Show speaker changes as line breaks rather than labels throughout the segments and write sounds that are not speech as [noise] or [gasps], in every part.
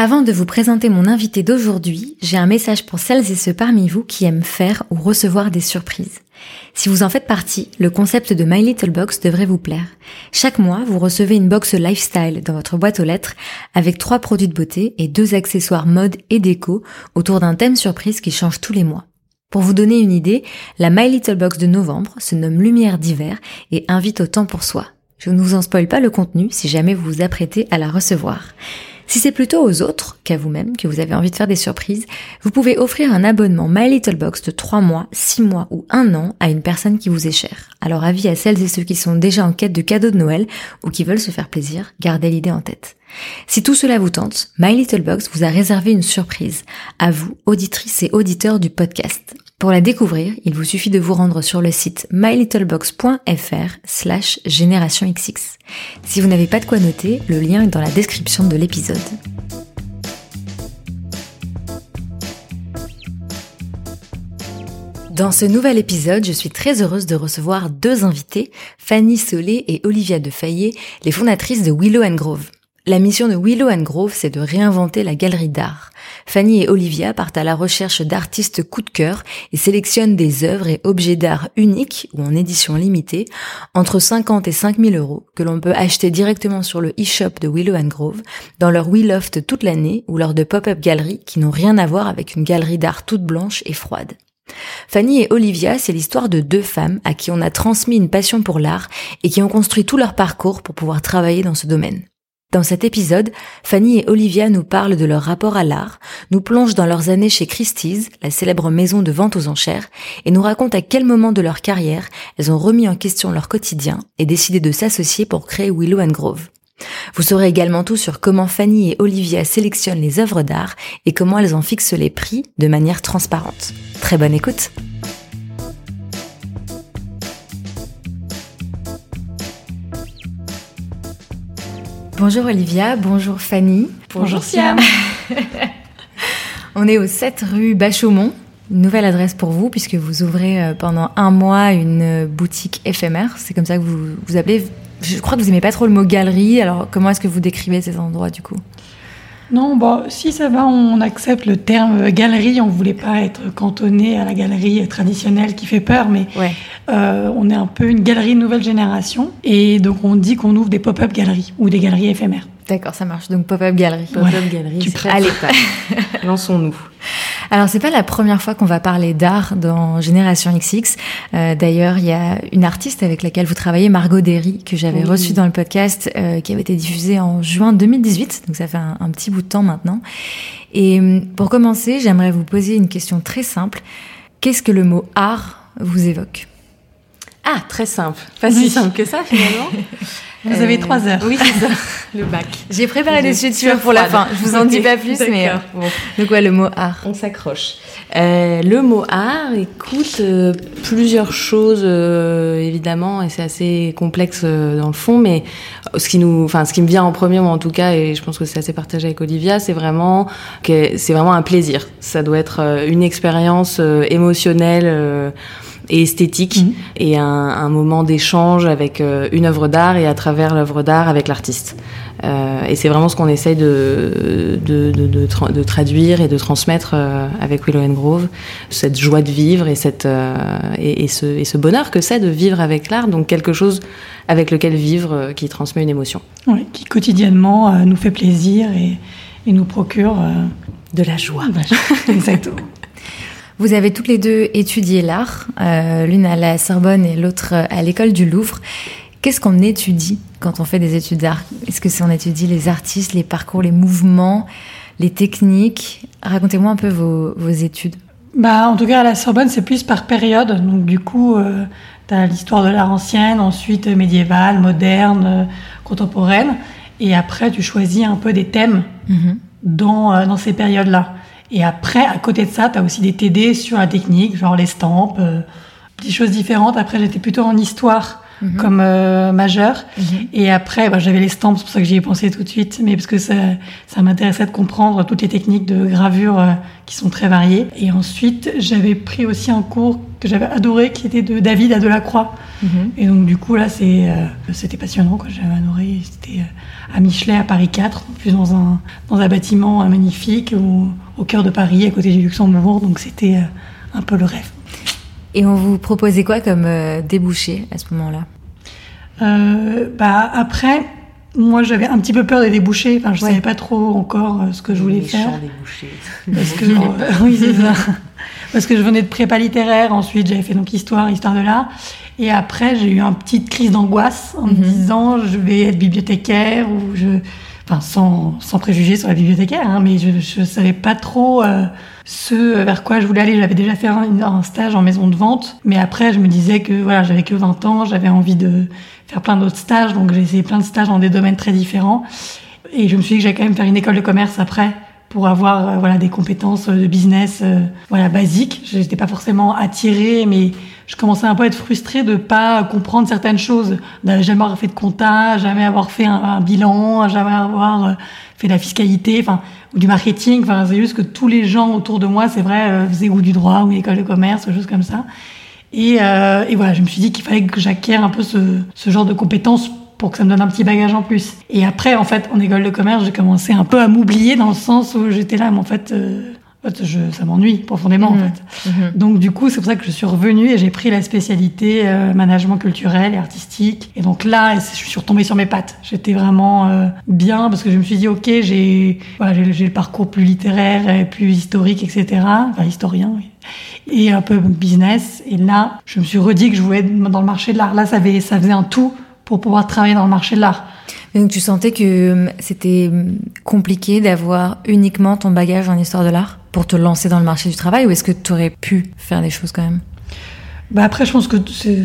Avant de vous présenter mon invité d'aujourd'hui, j'ai un message pour celles et ceux parmi vous qui aiment faire ou recevoir des surprises. Si vous en faites partie, le concept de My Little Box devrait vous plaire. Chaque mois, vous recevez une box lifestyle dans votre boîte aux lettres avec trois produits de beauté et deux accessoires mode et déco autour d'un thème surprise qui change tous les mois. Pour vous donner une idée, la My Little Box de novembre se nomme Lumière d'hiver et invite au temps pour soi. Je ne vous en spoil pas le contenu si jamais vous vous apprêtez à la recevoir. Si c'est plutôt aux autres qu'à vous-même que vous avez envie de faire des surprises, vous pouvez offrir un abonnement My Little Box de 3 mois, 6 mois ou 1 an à une personne qui vous est chère. Alors avis à celles et ceux qui sont déjà en quête de cadeaux de Noël ou qui veulent se faire plaisir, gardez l'idée en tête. Si tout cela vous tente, My Little Box vous a réservé une surprise à vous, auditrices et auditeurs du podcast. Pour la découvrir, il vous suffit de vous rendre sur le site mylittlebox.fr slash. Si vous n'avez pas de quoi noter, le lien est dans la description de l'épisode. Dans ce nouvel épisode, je suis très heureuse de recevoir deux invités, Fanny Solé et Olivia De Fayet, les fondatrices de Willow Grove. La mission de Willow Grove, c'est de réinventer la galerie d'art. Fanny et Olivia partent à la recherche d'artistes coup de cœur et sélectionnent des œuvres et objets d'art uniques ou en édition limitée entre 50 et 5000 euros que l'on peut acheter directement sur le e-shop de Willow and Grove, dans leur Loft toute l'année ou lors de pop-up galeries qui n'ont rien à voir avec une galerie d'art toute blanche et froide. Fanny et Olivia, c'est l'histoire de deux femmes à qui on a transmis une passion pour l'art et qui ont construit tout leur parcours pour pouvoir travailler dans ce domaine. Dans cet épisode, Fanny et Olivia nous parlent de leur rapport à l'art, nous plongent dans leurs années chez Christie's, la célèbre maison de vente aux enchères, et nous racontent à quel moment de leur carrière elles ont remis en question leur quotidien et décidé de s'associer pour créer Willow Grove. Vous saurez également tout sur comment Fanny et Olivia sélectionnent les œuvres d'art et comment elles en fixent les prix de manière transparente. Très bonne écoute! Bonjour Olivia, bonjour Fanny.
Bonjour, Siam. [laughs]
On est au 7 rue Bachaumont. Nouvelle adresse pour vous puisque vous ouvrez euh, pendant un mois une boutique éphémère. C'est comme ça que vous vous appelez. Je crois que vous aimez pas trop le mot galerie. Alors comment est-ce que vous décrivez ces endroits du coup?
Non, bon, si ça va, on accepte le terme galerie. On voulait pas être cantonné à la galerie traditionnelle qui fait peur, mais
Ouais.
euh, on est un peu une galerie de nouvelle génération. Et donc on dit qu'on ouvre des pop-up galeries ou des galeries éphémères.
D'accord, ça marche. Donc pop-up galerie.
Ouais.
Pop-up galerie,
Tu
c'est
prêtes
Allez.
pas. [laughs] Lançons-nous.
Alors c'est pas la première fois qu'on va parler d'art dans Génération XX. Euh, D'ailleurs, il y a une artiste avec laquelle vous travaillez, Margot Derry, que j'avais
Oui.
reçue dans le podcast, euh, qui avait été diffusée en juin 2018. Donc ça fait un, un petit bout de temps maintenant. Et hum, pour commencer, j'aimerais vous poser une question très simple. Qu'est-ce que le mot art vous évoque?
Ah, très simple. Pas
Oui.
si simple que ça, finalement. [laughs]
Vous avez trois heures.
Oui, c'est ça. [laughs] Le bac.
J'ai préparé des
suis
pour la fin. Je vous en dis pas plus, mais euh,
d'accord. Bon,
donc ouais, le mot art.
on s'accroche. Euh, le mot art écoute euh, plusieurs choses euh, évidemment et c'est assez complexe euh, dans le fond mais ce qui nous enfin ce qui me vient en premier moi en tout cas et je pense que c'est assez partagé avec Olivia c'est vraiment que c'est vraiment un plaisir ça doit être euh, une expérience euh, émotionnelle euh, et esthétique
Mhm.
et un, un moment d'échange avec euh, une œuvre d'art et à travers l'œuvre d'art avec l'artiste euh, et c'est vraiment ce qu'on essaye de, de, de, de, tra- de traduire et de transmettre euh, avec Willow and Grove, cette joie de vivre et, cette, euh, et, et, ce, et ce bonheur que c'est de vivre avec l'art, donc quelque chose avec lequel vivre euh, qui transmet une émotion.
Ouais, qui quotidiennement euh, nous fait plaisir et, et nous procure euh,
De la joie. [laughs]
Exactement.
Vous avez toutes les deux étudié l'art, euh, l'une à la Sorbonne et l'autre à l'école du Louvre. Qu'est-ce qu'on étudie quand on fait des études d'art? Est-ce que c'est on étudie les artistes, les parcours, les mouvements, les techniques? Racontez-moi un peu vos, vos études.
Bah, en tout cas, à la Sorbonne, c'est plus par période. Donc, du coup, euh, Tu as l'histoire de l'art ancienne, ensuite médiévale, moderne, contemporaine. Et après, tu choisis un peu des thèmes
Mhm.
dans, dans ces périodes-là. Et après, à côté de ça, tu as aussi des TD sur la technique, genre l'estampe, euh, des choses différentes. Après, j'étais plutôt en histoire comme euh, majeure. Et après, bah, j'avais l'estampe, c'est pour ça que j'y ai pensé tout de suite, mais parce que ça, ça m'intéressait de comprendre toutes les techniques de gravure euh, qui sont très variées. Et ensuite, j'avais pris aussi un cours que j'avais adoré, qui était de David à Delacroix.
Mhm.
Et donc, du coup, là, euh, c'était passionnant, quoi. J'avais adoré. C'était euh, à Michelet, à Paris 4, en plus dans un, dans un bâtiment euh, magnifique au, au cœur de Paris, à côté du Luxembourg. Donc, c'était euh, un peu le rêve.
Et on vous proposait quoi comme euh, débouché à ce moment-là?
Euh, bah, après, moi, j'avais un petit peu peur des débouchés. Enfin, je
Ouais.
savais pas trop encore euh, ce que je voulais
Les
faire. Parce que, [laughs] [laughs] oui, c'est ça. Parce que je venais de prépa littéraire, ensuite j'avais fait donc histoire, histoire de l'art. Et après, j'ai eu une petite crise d'angoisse en me
Mhm.
disant je vais être bibliothécaire ou je. Enfin, sans, sans préjugés sur la bibliothécaire, hein, mais je, je savais pas trop euh, ce vers quoi je voulais aller. J'avais déjà fait un, un stage en maison de vente, mais après, je me disais que voilà, j'avais que 20 ans, j'avais envie de faire plein d'autres stages, donc j'ai essayé plein de stages dans des domaines très différents. Et je me suis dit que j'allais quand même faire une école de commerce après pour avoir euh, voilà des compétences de business euh, voilà basiques. J'étais pas forcément attirée, mais je commençais un peu à être frustrée de pas comprendre certaines choses, de jamais avoir fait de compta, jamais avoir fait un, bilan, jamais avoir euh, fait de la fiscalité, enfin ou du marketing. Enfin c'est juste que tous les gens autour de moi, c'est vrai, euh, faisaient ou du droit ou une école de commerce, des choses comme ça. Et, euh, et voilà, je me suis dit qu'il fallait que j'acquière un peu ce, ce genre de compétences pour que ça me donne un petit bagage en plus. Et après, en fait, en école de commerce, j'ai commencé un peu à m'oublier dans le sens où j'étais là, mais en fait, euh, en fait, je, ça m'ennuie profondément, en
Mhm.
fait.
Mhm.
Donc, du coup, c'est pour ça que je suis revenue et j'ai pris la spécialité euh, management culturel et artistique. Et donc là, je suis retombée sur mes pattes. J'étais vraiment euh, bien parce que je me suis dit, ok, j'ai voilà, j'ai j'ai le parcours plus littéraire et plus historique, etc. Enfin, historien, oui. Et un peu business. Et là, je me suis redit que je voulais être dans le marché de l'art. Là, ça, avait, ça faisait un tout pour pouvoir travailler dans le marché de l'art.
Donc tu sentais que hum, c'était hum, compliqué d'avoir uniquement ton bagage en histoire de l'art pour te lancer dans le marché du travail ou est-ce que tu aurais pu faire des choses quand même?
Bah après, je pense que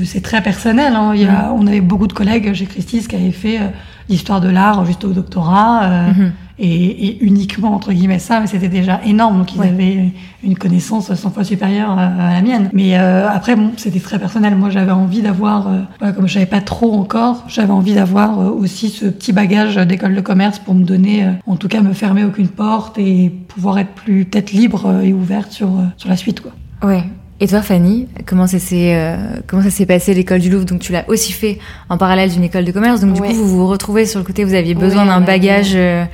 c'est très personnel. Hein. Il y a, On avait beaucoup de collègues chez Christie's qui avaient fait euh, l'histoire de l'art juste au doctorat euh,
Mhm.
Et, et uniquement entre guillemets ça, mais c'était déjà énorme. Donc ils
Ouais.
avaient une connaissance 100 fois supérieure à, à la mienne. Mais euh, après, bon, c'était très personnel. Moi, j'avais envie d'avoir, euh, voilà, comme je savais pas trop encore, j'avais envie d'avoir euh, aussi ce petit bagage d'école de commerce pour me donner, euh, en tout cas, me fermer aucune porte et pouvoir être plus peut-être libre euh, et ouverte sur euh, sur la suite, quoi.
Ouais. Et toi, Fanny, comment ça s'est euh, comment ça s'est passé l'école du Louvre? Donc tu l'as aussi fait en parallèle d'une école de commerce. Donc du
Ouais.
coup, vous vous retrouvez sur le côté, vous aviez besoin
Ouais,
d'un bagage euh,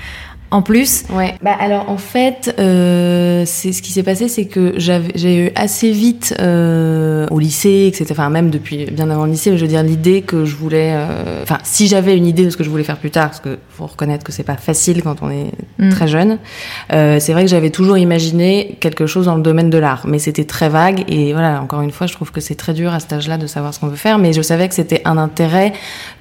en plus.
Ouais. Bah alors en fait, euh, c'est ce qui s'est passé, c'est que j'ai eu assez vite euh, au lycée, etc. Enfin même depuis bien avant le lycée, je veux dire l'idée que je voulais. euh, Enfin si j'avais une idée de ce que je voulais faire plus tard, parce que faut reconnaître que c'est pas facile quand on est
Mm.
très jeune. euh, c'est vrai que j'avais toujours imaginé quelque chose dans le domaine de l'art, mais c'était très vague et voilà. Encore une fois, je trouve que c'est très dur à cet âge-là de savoir ce qu'on veut faire, mais je savais que c'était un intérêt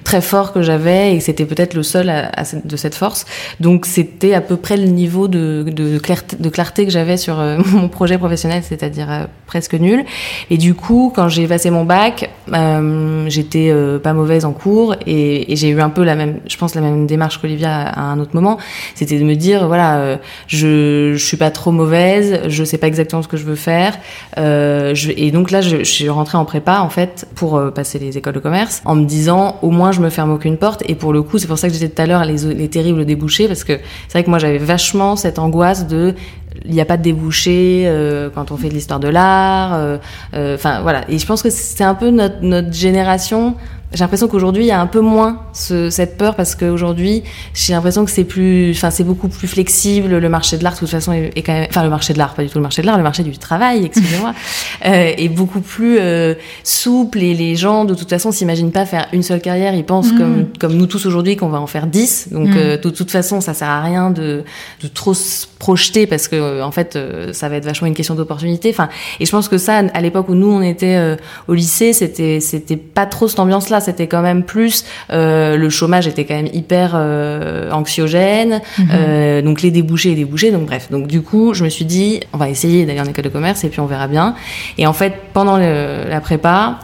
très fort que j'avais et c'était peut-être le seul de cette force. Donc c'était à peu près le niveau de, clarté, que j'avais sur euh, [laughs] mon projet professionnel, c'est-à-dire euh, presque nul. Et du coup, quand j'ai passé mon bac, euh, j'étais pas mauvaise en cours et, j'ai eu un peu la même, je pense la même démarche qu'Olivia à, un autre moment. C'était de me dire voilà, je, je suis pas trop mauvaise, je sais pas exactement ce que je veux faire. Et donc là, je, suis rentrée en prépa en fait pour passer les écoles de commerce en me disant au moins je me ferme aucune porte. Et pour le coup, c'est pour ça que je disais tout à l'heure les, les terribles débouchés parce que c'est vrai que moi j'avais vachement cette angoisse de il n'y a pas de débouché euh, quand on fait de l'histoire de l'art. euh, euh, Enfin voilà. Et je pense que c'est un peu notre, notre génération. J'ai l'impression qu'aujourd'hui il y a un peu moins ce, cette peur parce qu'aujourd'hui j'ai l'impression que c'est plus, enfin c'est beaucoup plus flexible. Le marché de l'art de toute façon est, est quand même, enfin le marché de l'art pas du tout le marché de l'art, le marché du travail, excusez-moi, [laughs] euh, est beaucoup plus euh, souple et les gens de toute façon s'imaginent pas faire une seule carrière. Ils pensent
Mhm.
comme comme nous tous aujourd'hui qu'on va en faire dix. Donc
Mhm.
euh, de toute façon ça sert à rien de de trop se projeter parce que en fait ça va être vachement une question d'opportunité. Enfin et je pense que ça à l'époque où nous on était au lycée c'était c'était pas trop cette ambiance C'était quand même plus euh, le chômage était quand même hyper euh, anxiogène. Euh, donc les débouchés et débouchés. Donc bref. Donc du coup je me suis dit on va essayer d'aller en école de commerce et puis on verra bien. Et en fait pendant le- la prépa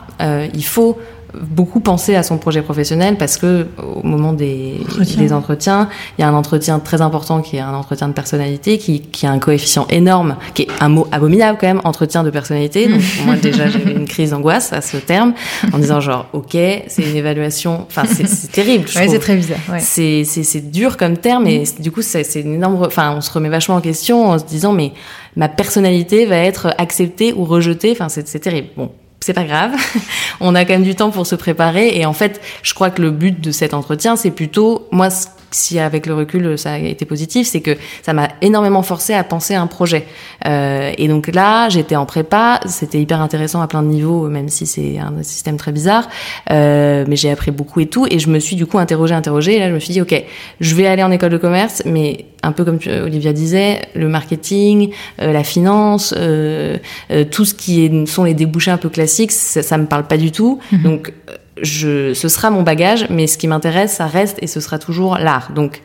il faut beaucoup penser à son projet professionnel parce que au moment des, des entretiens, il y a un entretien très important qui est un entretien de personnalité qui, qui a un coefficient énorme, qui est un mot abominable quand même, entretien de personnalité. Donc moi déjà j'avais une crise d'angoisse à ce terme en disant genre ok c'est une évaluation, enfin c'est terrible.
Ouais, c'est très bizarre. Ouais.
C'est c'est dur comme terme et du coup c'est une énorme, enfin on se remet vachement en question en se disant mais ma personnalité va être acceptée ou rejetée. Enfin c'est terrible. Bon c'est pas grave. [laughs] on a quand même du temps pour se préparer. Et en fait, je crois que le but de cet entretien, c'est plutôt, moi, si avec le recul ça a été positif, c'est que ça m'a énormément forcé à penser à un projet. Euh, et donc là, j'étais en prépa, c'était hyper intéressant à plein de niveaux, même si c'est un système très bizarre. Euh, mais j'ai appris beaucoup et tout, et je me suis du coup interrogée, interrogée. Et là, je me suis dit, ok, je vais aller en école de commerce, mais un peu comme Olivia disait, le marketing, euh, la finance, euh, euh, tout ce qui est, sont les débouchés un peu classiques, ça, ça me parle pas du tout. Mm-hmm. Donc je, ce sera mon bagage, mais ce qui m'intéresse, ça reste et ce sera toujours l'art. Donc,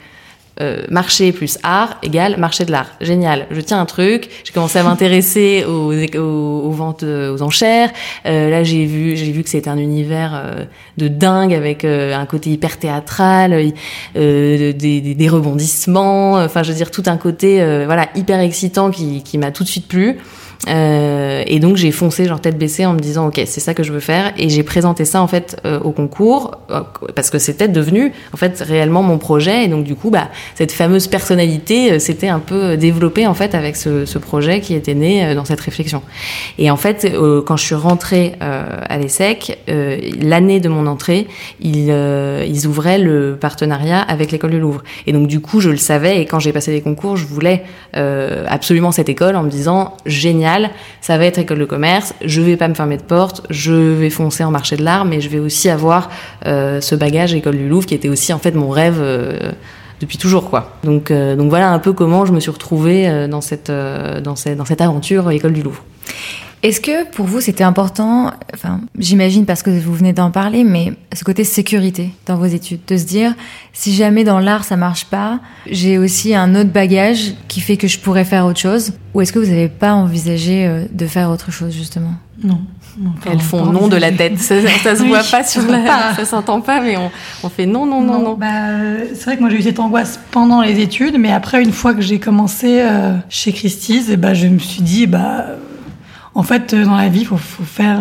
euh, marché plus art égale marché de l'art. Génial. Je tiens un truc. J'ai commencé à m'intéresser [laughs] aux, aux, aux, ventes euh, aux enchères. Euh, là, j'ai vu, j'ai vu que c'était un univers euh, de dingue avec euh, un côté hyper théâtral, des, des, des, rebondissements. Enfin, je veux dire tout un côté, voilà, hyper excitant qui, qui m'a tout de suite plu. Euh, et donc j'ai foncé genre tête baissée en me disant ok c'est ça que je veux faire. Et j'ai présenté ça en fait euh, au concours euh, parce que c'était devenu en fait réellement mon projet. Et donc du coup bah cette fameuse personnalité s'était un peu développée en fait avec ce, ce, projet qui était né dans cette réflexion. Et en fait quand je suis rentrée à l'ESSEC l'année de mon entrée ils, ils ouvraient le partenariat avec l'école du Louvre. Et donc du coup je le savais. Et quand j'ai passé les concours je voulais absolument cette école en me disant génial ça va être école de commerce, je vais pas me fermer de porte, je vais foncer en marché de l'art, mais je vais aussi avoir euh, ce bagage école du Louvre qui était aussi en fait mon rêve euh, depuis toujours quoi. Donc euh, donc voilà un peu comment je me suis retrouvée dans cette aventure école du Louvre.
Est-ce que pour vous c'était important, enfin j'imagine parce que vous venez d'en parler, mais ce côté sécurité dans vos études, de se dire si jamais dans l'art ça marche pas, j'ai aussi un autre bagage qui fait que je pourrais faire autre chose, ou est-ce que vous n'avez pas envisagé euh, de faire autre chose justement?
Non.
non Elles font non de la tête, ça, ça se [laughs] oui, voit pas sur la, [laughs] pas. ça s'entend pas, mais on, on, fait non, non, non, non. non.
Bah, euh, c'est vrai que moi j'ai eu cette angoisse pendant les études, mais après une fois que j'ai commencé euh, chez Christie's, bah, je me suis dit bah en fait, dans la vie, faut, faut faire,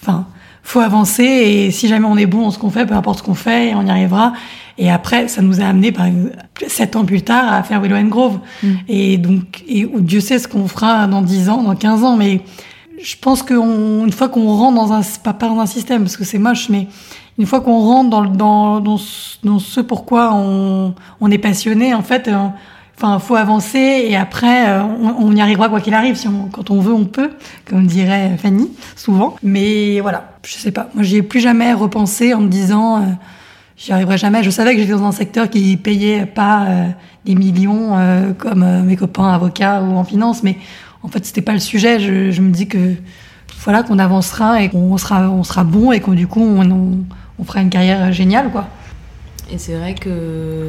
enfin, euh, faut avancer et si jamais on est bon dans ce qu'on fait, peu importe ce qu'on fait, on y arrivera. Et après, ça nous a amené, par exemple, sept ans plus tard, à faire Willow and Grove. Mm. Et donc, et Dieu sait ce qu'on fera dans 10 ans, dans 15 ans, mais je pense qu'une fois qu'on rentre dans un, pas, pas dans un système, parce que c'est moche, mais une fois qu'on rentre dans, dans, dans, dans, ce pourquoi on, on est passionné, en fait, Enfin, faut avancer et après, euh, on, y arrivera quoi qu'il arrive. Si on, quand on veut, on peut, comme dirait Fanny souvent. Mais voilà, je sais pas. Moi, j'y ai plus jamais repensé en me disant, euh, j'y arriverai jamais. Je savais que j'étais dans un secteur qui payait pas euh, des millions comme mes copains avocats ou en finance, mais en fait, c'était pas le sujet. Je, me dis que voilà, qu'on avancera et qu'on sera, on sera bon et qu'on du coup, on, on fera une carrière géniale, quoi.
Et c'est vrai que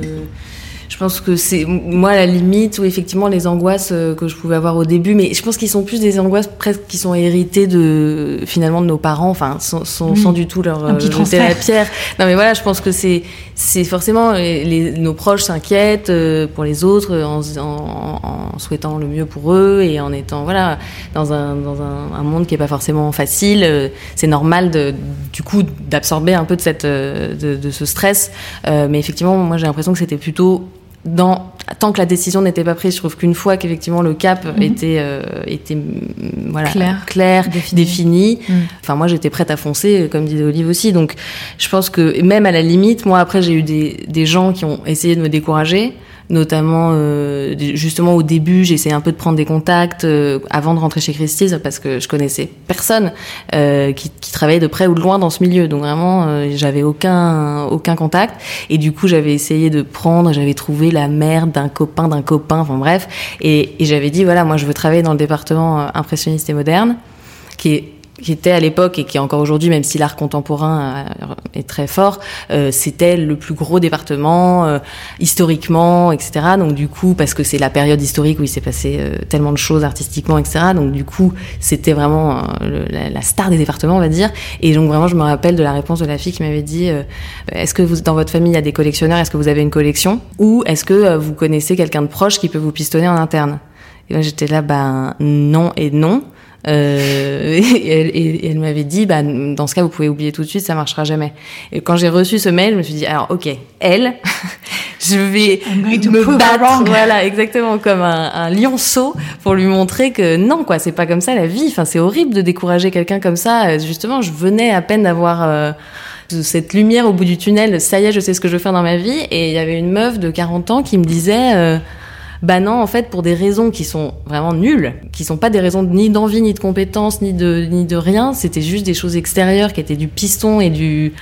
je pense que c'est moi la limite ou effectivement les angoisses euh, que je pouvais avoir au début mais je pense qu'ils sont plus des angoisses presque qui sont héritées de finalement de nos parents enfin sans, sans, du tout leur
jeter
la pierre. Non mais voilà je pense que c'est c'est forcément les, les, nos proches s'inquiètent euh, pour les autres en, en, en, souhaitant le mieux pour eux et en étant voilà dans un dans un, un monde qui est pas forcément facile euh, c'est normal de du coup d'absorber un peu de cette de, de ce stress. Mais effectivement moi j'ai l'impression que c'était plutôt dans tant que la décision n'était pas prise, je trouve qu'une fois qu'effectivement le cap mmh. était euh, était voilà
clair,
clair défini, défini. Mmh. enfin moi j'étais prête à foncer comme disait Olive aussi. Donc je pense que même à la limite moi après j'ai eu des des gens qui ont essayé de me décourager notamment euh, justement au début j'ai essayé un peu de prendre des contacts euh, avant de rentrer chez Christie's parce que je connaissais personne euh, qui, qui, travaillait de près ou de loin dans ce milieu. Donc vraiment euh, j'avais aucun aucun contact. Et du coup j'avais essayé de prendre j'avais trouvé la merde d'un copain d'un copain enfin bref. Et, et j'avais dit voilà moi je veux travailler dans le département euh, impressionniste et moderne qui est qui était à l'époque et qui est encore aujourd'hui, même si l'art contemporain est très fort, c'était le plus gros département historiquement, etc. Donc du coup, parce que c'est la période historique où il s'est passé tellement de choses artistiquement, etc. Donc du coup, c'était vraiment la, la, star des départements, on va dire. Et donc vraiment, je me rappelle de la réponse de la fille qui m'avait dit Est-ce que vous, dans votre famille, il y a des collectionneurs? Est-ce que vous avez une collection? Ou est-ce que vous connaissez quelqu'un de proche qui peut vous pistonner en interne? Et moi j'étais là, ben non et non. Euh, [laughs] et, elle, m'avait dit, bah, dans ce cas, vous pouvez oublier tout de suite, ça marchera jamais. Et quand j'ai reçu ce mail, je me suis dit, alors, ok, elle, [laughs] je vais me battre, voilà, exactement comme un, un, lionceau pour lui montrer que non, quoi, c'est pas comme ça la vie. Enfin, c'est horrible de décourager quelqu'un comme ça. Justement, je venais à peine d'avoir euh, cette lumière au bout du tunnel. Ça y est, je sais ce que je veux faire dans ma vie. Et il y avait une meuf de 40 ans qui me disait. Euh, bah non, en fait, pour des raisons qui sont vraiment nulles, qui sont pas des raisons ni d'envie, ni de compétence, ni de, ni de rien, c'était juste des choses extérieures qui étaient du piston et du,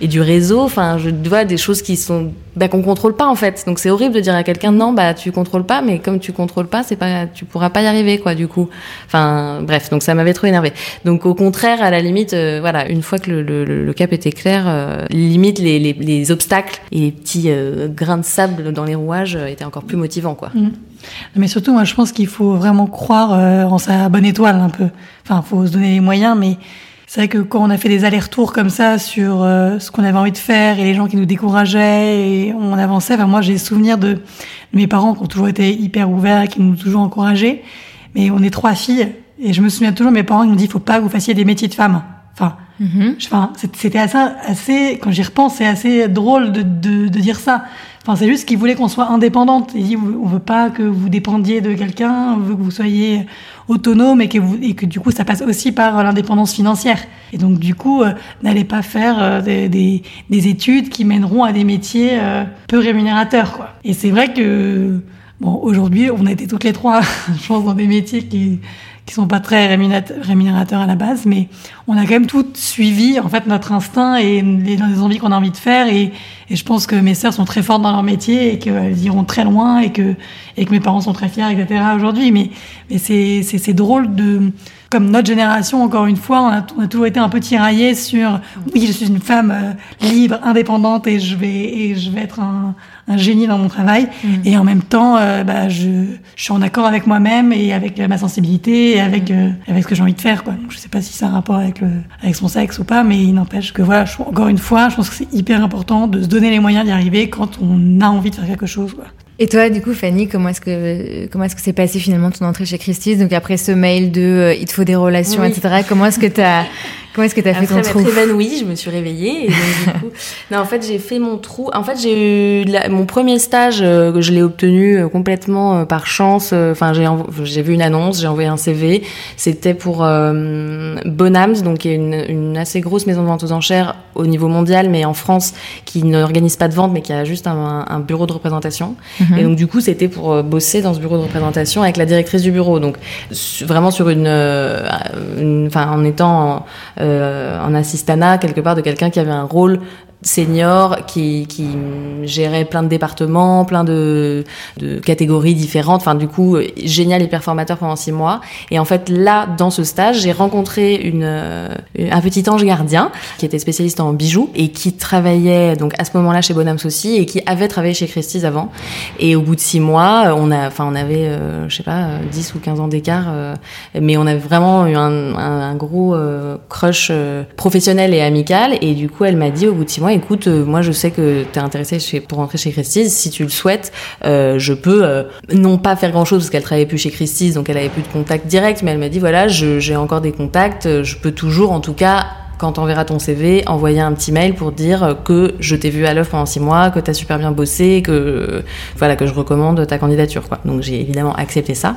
et du réseau. Enfin, je vois des choses qui sont bah, qu'on contrôle pas en fait. Donc c'est horrible de dire à quelqu'un non, bah tu contrôles pas, mais comme tu contrôles pas, c'est pas, tu pourras pas y arriver quoi. Du coup, enfin bref, donc ça m'avait trop énervé. Donc au contraire, à la limite, euh, voilà, une fois que le, le, le cap était clair, euh, limite les, les, les, obstacles et les petits euh, grains de sable dans les rouages étaient encore plus motivants quoi. Mmh.
Mais surtout, moi, je pense qu'il faut vraiment croire en sa bonne étoile un peu. Enfin, faut se donner les moyens, mais c'est vrai que quand on a fait des allers-retours comme ça sur euh, ce qu'on avait envie de faire et les gens qui nous décourageaient et on avançait, enfin moi j'ai souvenir de, de, mes parents qui ont toujours été hyper ouverts et qui nous ont toujours encouragés. Mais on est trois filles et je me souviens toujours mes parents qui nous dit il faut pas que vous fassiez des métiers de femmes. Enfin, mm-hmm. enfin c'était assez, assez, quand j'y repense, c'est assez drôle de, de, de dire ça. Enfin, c'est juste qu'ils voulaient qu'on soit indépendante. Ils disent, on veut pas que vous dépendiez de quelqu'un, on veut que vous soyez autonome et que, vous, et que du coup, ça passe aussi par l'indépendance financière. Et donc, du coup, euh, n'allez pas faire euh, des, des, des, études qui mèneront à des métiers euh, peu rémunérateurs, quoi. Et c'est vrai que, bon, aujourd'hui, on a été toutes les trois, [laughs] je pense, dans des métiers qui qui sont pas très rémunérateurs à la base, mais on a quand même tout suivi en fait notre instinct et les envies qu'on a envie de faire et, et, je pense que mes sœurs sont très fortes dans leur métier et qu'elles iront très loin et que et que mes parents sont très fiers etc aujourd'hui mais mais c'est drôle de comme notre génération, encore une fois, on a, on a toujours été un peu tiraillé sur oui, je suis une femme euh, libre, indépendante et je vais et je vais être un, un génie dans mon travail. Mm. Et en même temps, euh, bah, je, je, suis en accord avec moi-même et avec ma sensibilité et avec euh, avec ce que j'ai envie de faire. Quoi. Donc, je sais pas si c'est un rapport avec son sexe ou pas, mais il n'empêche que voilà, je, encore une fois, je pense que c'est hyper important de se donner les moyens d'y arriver quand on a envie de faire quelque chose. Quoi.
Et toi, du coup, Fanny, comment est-ce que comment est-ce que c'est passé finalement ton entrée chez Christie's? Donc après ce mail de euh, il te faut des relations, etc. Comment est-ce que tu as [laughs] Comment est-ce que tu as fait ton trou
Après évanouie, je me suis réveillée et donc, du coup, [laughs] non, en fait, j'ai fait mon trou. En fait, j'ai eu mon premier stage, euh, je l'ai obtenu euh, complètement euh, par chance. Enfin, j'ai j'ai vu une annonce, j'ai envoyé un CV. C'était pour Bonhams, donc une, une assez grosse maison de vente aux enchères au niveau mondial, mais en France, qui n'organise pas de vente, mais qui a juste un, un bureau de représentation. Mhm. Et donc, du coup, c'était pour bosser dans ce bureau de représentation avec la directrice du bureau. Donc, vraiment sur une, enfin, en étant euh, en assistana quelque part de quelqu'un qui avait un rôle senior qui, gérait plein de départements, plein de, catégories différentes. Enfin, du coup, génial et performateur pendant six mois. Et en fait, là, dans ce stage, j'ai rencontré une, euh, un petit ange gardien qui était spécialiste en bijoux et qui travaillait donc à ce moment-là chez Bonhams aussi et qui avait travaillé chez Christie's avant. Et au bout de six mois, on a, enfin, on avait, euh, je sais pas, 10 ou 15 ans d'écart, euh, mais on avait vraiment eu un gros crush professionnel et amical. Et du coup, elle m'a dit au bout de six mois, écoute, euh, moi je sais que tu es intéressé chez, pour rentrer chez Christie's, si tu le souhaites, euh, je peux euh, non pas faire grand chose parce qu'elle travaillait plus chez Christie's, donc elle avait plus de contact direct, mais elle m'a dit voilà, j'ai encore des contacts, je peux toujours en tout cas quand on verra ton CV, envoyer un petit mail pour dire que je t'ai vu à l'œuvre pendant six mois, que tu as super bien bossé, que voilà que je recommande ta candidature. Quoi. Donc j'ai évidemment accepté ça.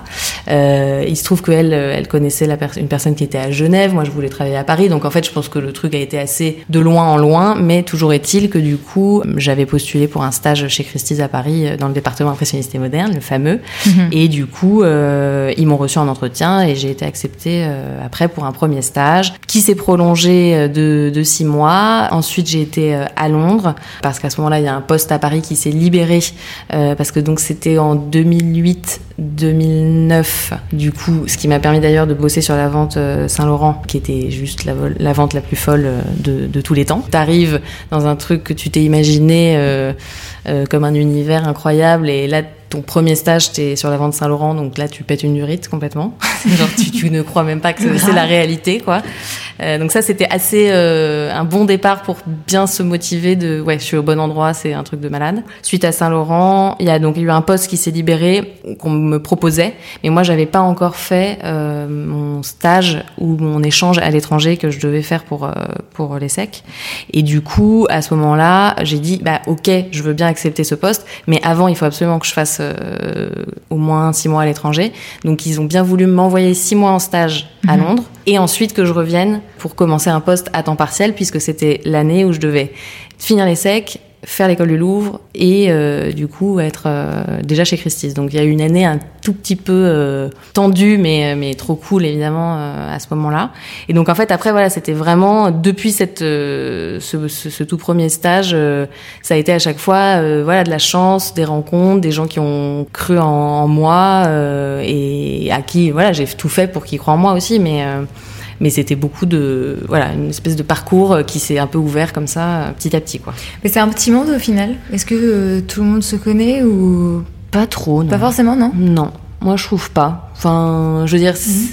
Euh, il se trouve qu'elle elle connaissait la une personne qui était à Genève, moi je voulais travailler à Paris, donc en fait je pense que le truc a été assez de loin en loin, mais toujours est-il que du coup j'avais postulé pour un stage chez Christie's à Paris euh, dans le département impressionniste et moderne, le fameux, mhm. et du coup euh, ils m'ont reçu en entretien et j'ai été acceptée euh, après pour un premier stage qui s'est prolongé congé de, de six mois. Ensuite, j'ai été à Londres parce qu'à ce moment-là, il y a un poste à Paris qui s'est libéré parce que donc c'était en 2008 2009, du coup, ce qui m'a permis d'ailleurs de bosser sur la vente euh, Saint-Laurent, qui était juste la, la, vente la plus folle euh, de, de tous les temps. T'arrives dans un truc que tu t'es imaginé euh, euh, comme un univers incroyable, et là, ton premier stage, t'es sur la vente Saint-Laurent, donc là, tu pètes une durite complètement. [laughs] Genre, tu, tu, ne crois même pas que c'est la réalité, quoi. Euh, donc ça, c'était assez euh, un bon départ pour bien se motiver de ouais, je suis au bon endroit, c'est un truc de malade. Suite à Saint-Laurent, il y a donc eu un poste qui s'est libéré qu'on me proposait, mais moi, j'avais pas encore fait euh, mon stage ou mon échange à l'étranger que je devais faire pour euh, pour les secs. Et du coup, à ce moment-là, j'ai dit bah ok, je veux bien accepter ce poste, mais avant, il faut absolument que je fasse euh, au moins six mois à l'étranger. Donc ils ont bien voulu m'envoyer six mois en stage à mhm. Londres et ensuite que je revienne pour commencer un poste à temps partiel puisque c'était l'année où je devais finir les secs, faire l'école du Louvre et euh, du coup être euh, déjà chez Christie's. Donc il y a eu une année un tout petit peu euh, tendue mais mais trop cool évidemment euh, à ce moment-là. Et donc en fait après voilà c'était vraiment depuis cette ce, ce, ce, tout premier stage ça a été à chaque fois voilà de la chance, des rencontres, des gens qui ont cru en, en moi et à qui voilà j'ai tout fait pour qu'ils croient en moi aussi mais mais c'était beaucoup de voilà une espèce de parcours euh, qui s'est un peu ouvert comme ça euh, petit à petit quoi.
Mais c'est un petit monde au final. Est-ce que euh, tout le monde se connaît ou
pas trop non.
Pas forcément non?
Non, moi je trouve pas. Enfin, je veux dire. Mhm.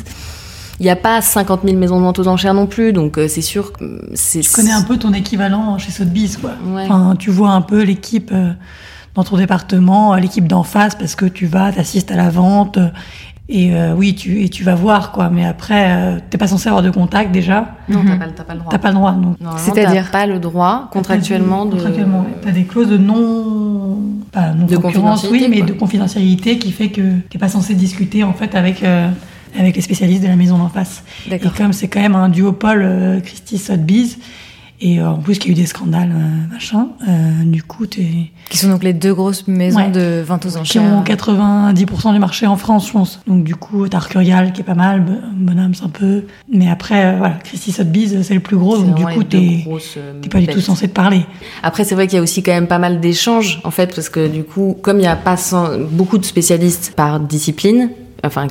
Il n'y a pas 50 000 maisons de vente aux enchères non plus, donc c'est sûr que c'est.
Tu connais un peu ton équivalent chez Sotheby's, quoi. Ouais. Enfin, tu vois un peu l'équipe dans ton département, l'équipe d'en face, parce que tu vas, t'assistes à la vente, et euh, oui, tu, et tu vas voir, quoi. Mais après, euh, t'es pas censé avoir de contact déjà.
Non, t'as pas, pas, le droit.
T'as pas le droit, non.
C'est-à-dire pas le droit contractuellement de.
Contractuellement, t'as des clauses de non. Pas non de concurrence, oui, mais de confidentialité qui fait que t'es pas censé discuter en fait avec. Euh, avec les spécialistes de la maison d'en face. Et comme c'est quand même un duopole euh, Christie Sotheby's, et euh, en plus, il y a eu des scandales, euh, machin. Euh, du coup, t'es...
Qui sont donc les deux grosses maisons ouais. de vente aux enchères.
Qui ont 90% du marché en France, je pense. Donc du coup, t'as Arcurial qui est pas mal, Bonhams un peu. Mais après, voilà, Christie Sotheby's, c'est le plus gros. Donc du coup, t'es, t'es pas du tout censé te parler.
Après, c'est vrai qu'il y a aussi quand même pas mal d'échanges, en fait, parce que du coup, comme il n'y a pas sans, beaucoup de spécialistes par discipline, enfin,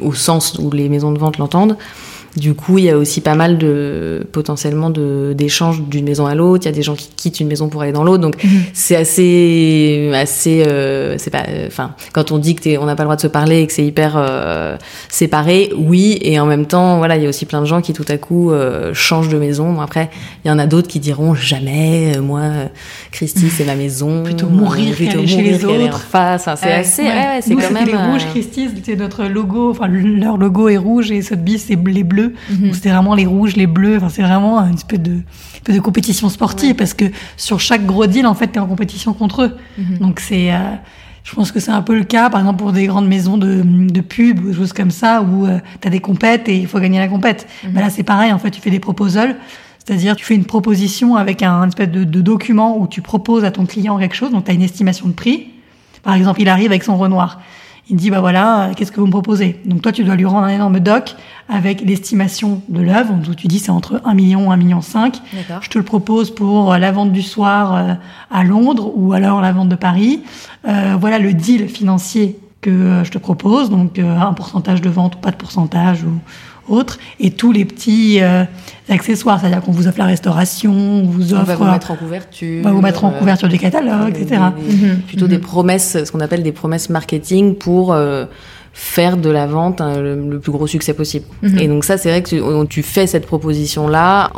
au sens où les maisons de vente l'entendent, du coup, il y a aussi pas mal de potentiellement de d'échanges d'une maison à l'autre. Il y a des gens qui quittent une maison pour aller dans l'autre, donc -hmm. c'est assez assez. Euh, c'est pas. Enfin, quand on dit que on n'a pas le droit de se parler et que c'est hyper euh, séparé, oui. Et en même temps, voilà, il y a aussi plein de gens qui tout à coup euh, changent de maison. Bon, après, il y en a d'autres qui diront jamais. Euh, moi, Christy, c'est ma maison. [laughs]
Plutôt mourir
plutôt
mourir les autres.
En face. C'est assez. Ouais, ouais, c'est quand même.
Les rouges Christy, c'est notre logo. Enfin, leur logo est rouge et Sotheby's c'est les bleus. Mm -hmm. C'était vraiment les rouges, les bleus. Enfin, c'est vraiment une espèce de, une espèce de compétition sportive ouais. parce que sur chaque gros deal, en fait, t'es en compétition contre eux. Mm -hmm. Donc c'est, euh, je pense que c'est un peu le cas, par exemple, pour des grandes maisons de, de pub ou des choses comme ça où euh, t'as des compètes et il faut gagner la compète. Mm -hmm. Ben là, c'est pareil. En fait, tu fais des proposals. C'est-à-dire, tu fais une proposition avec un, un espèce de, de, document où tu proposes à ton client quelque chose. Donc, tu as une estimation de prix. Par exemple, il arrive avec son Renoir. Il dit, bah voilà, qu'est-ce que vous me proposez? Donc toi, tu dois lui rendre un énorme doc avec l'estimation de l'œuvre. Donc tu dis, c'est entre 1 million et 1 million 5. Je te le propose pour la vente du soir à Londres ou alors la vente de Paris. Euh, voilà le deal financier que je te propose. Donc un pourcentage de vente ou pas de pourcentage ou Et tous les petits euh, accessoires. C'est-à-dire qu'on vous offre la restauration, on vous offre...
On va vous mettre en couverture.
On va vous mettre en couverture du catalogue, etc.
Des, des, mm -hmm. Plutôt mm -hmm. des promesses, ce qu'on appelle des promesses marketing pour... Euh, faire de la vente hein, le, le, plus gros succès possible. -hmm. Et donc ça, c'est vrai que tu, tu, fais cette proposition-là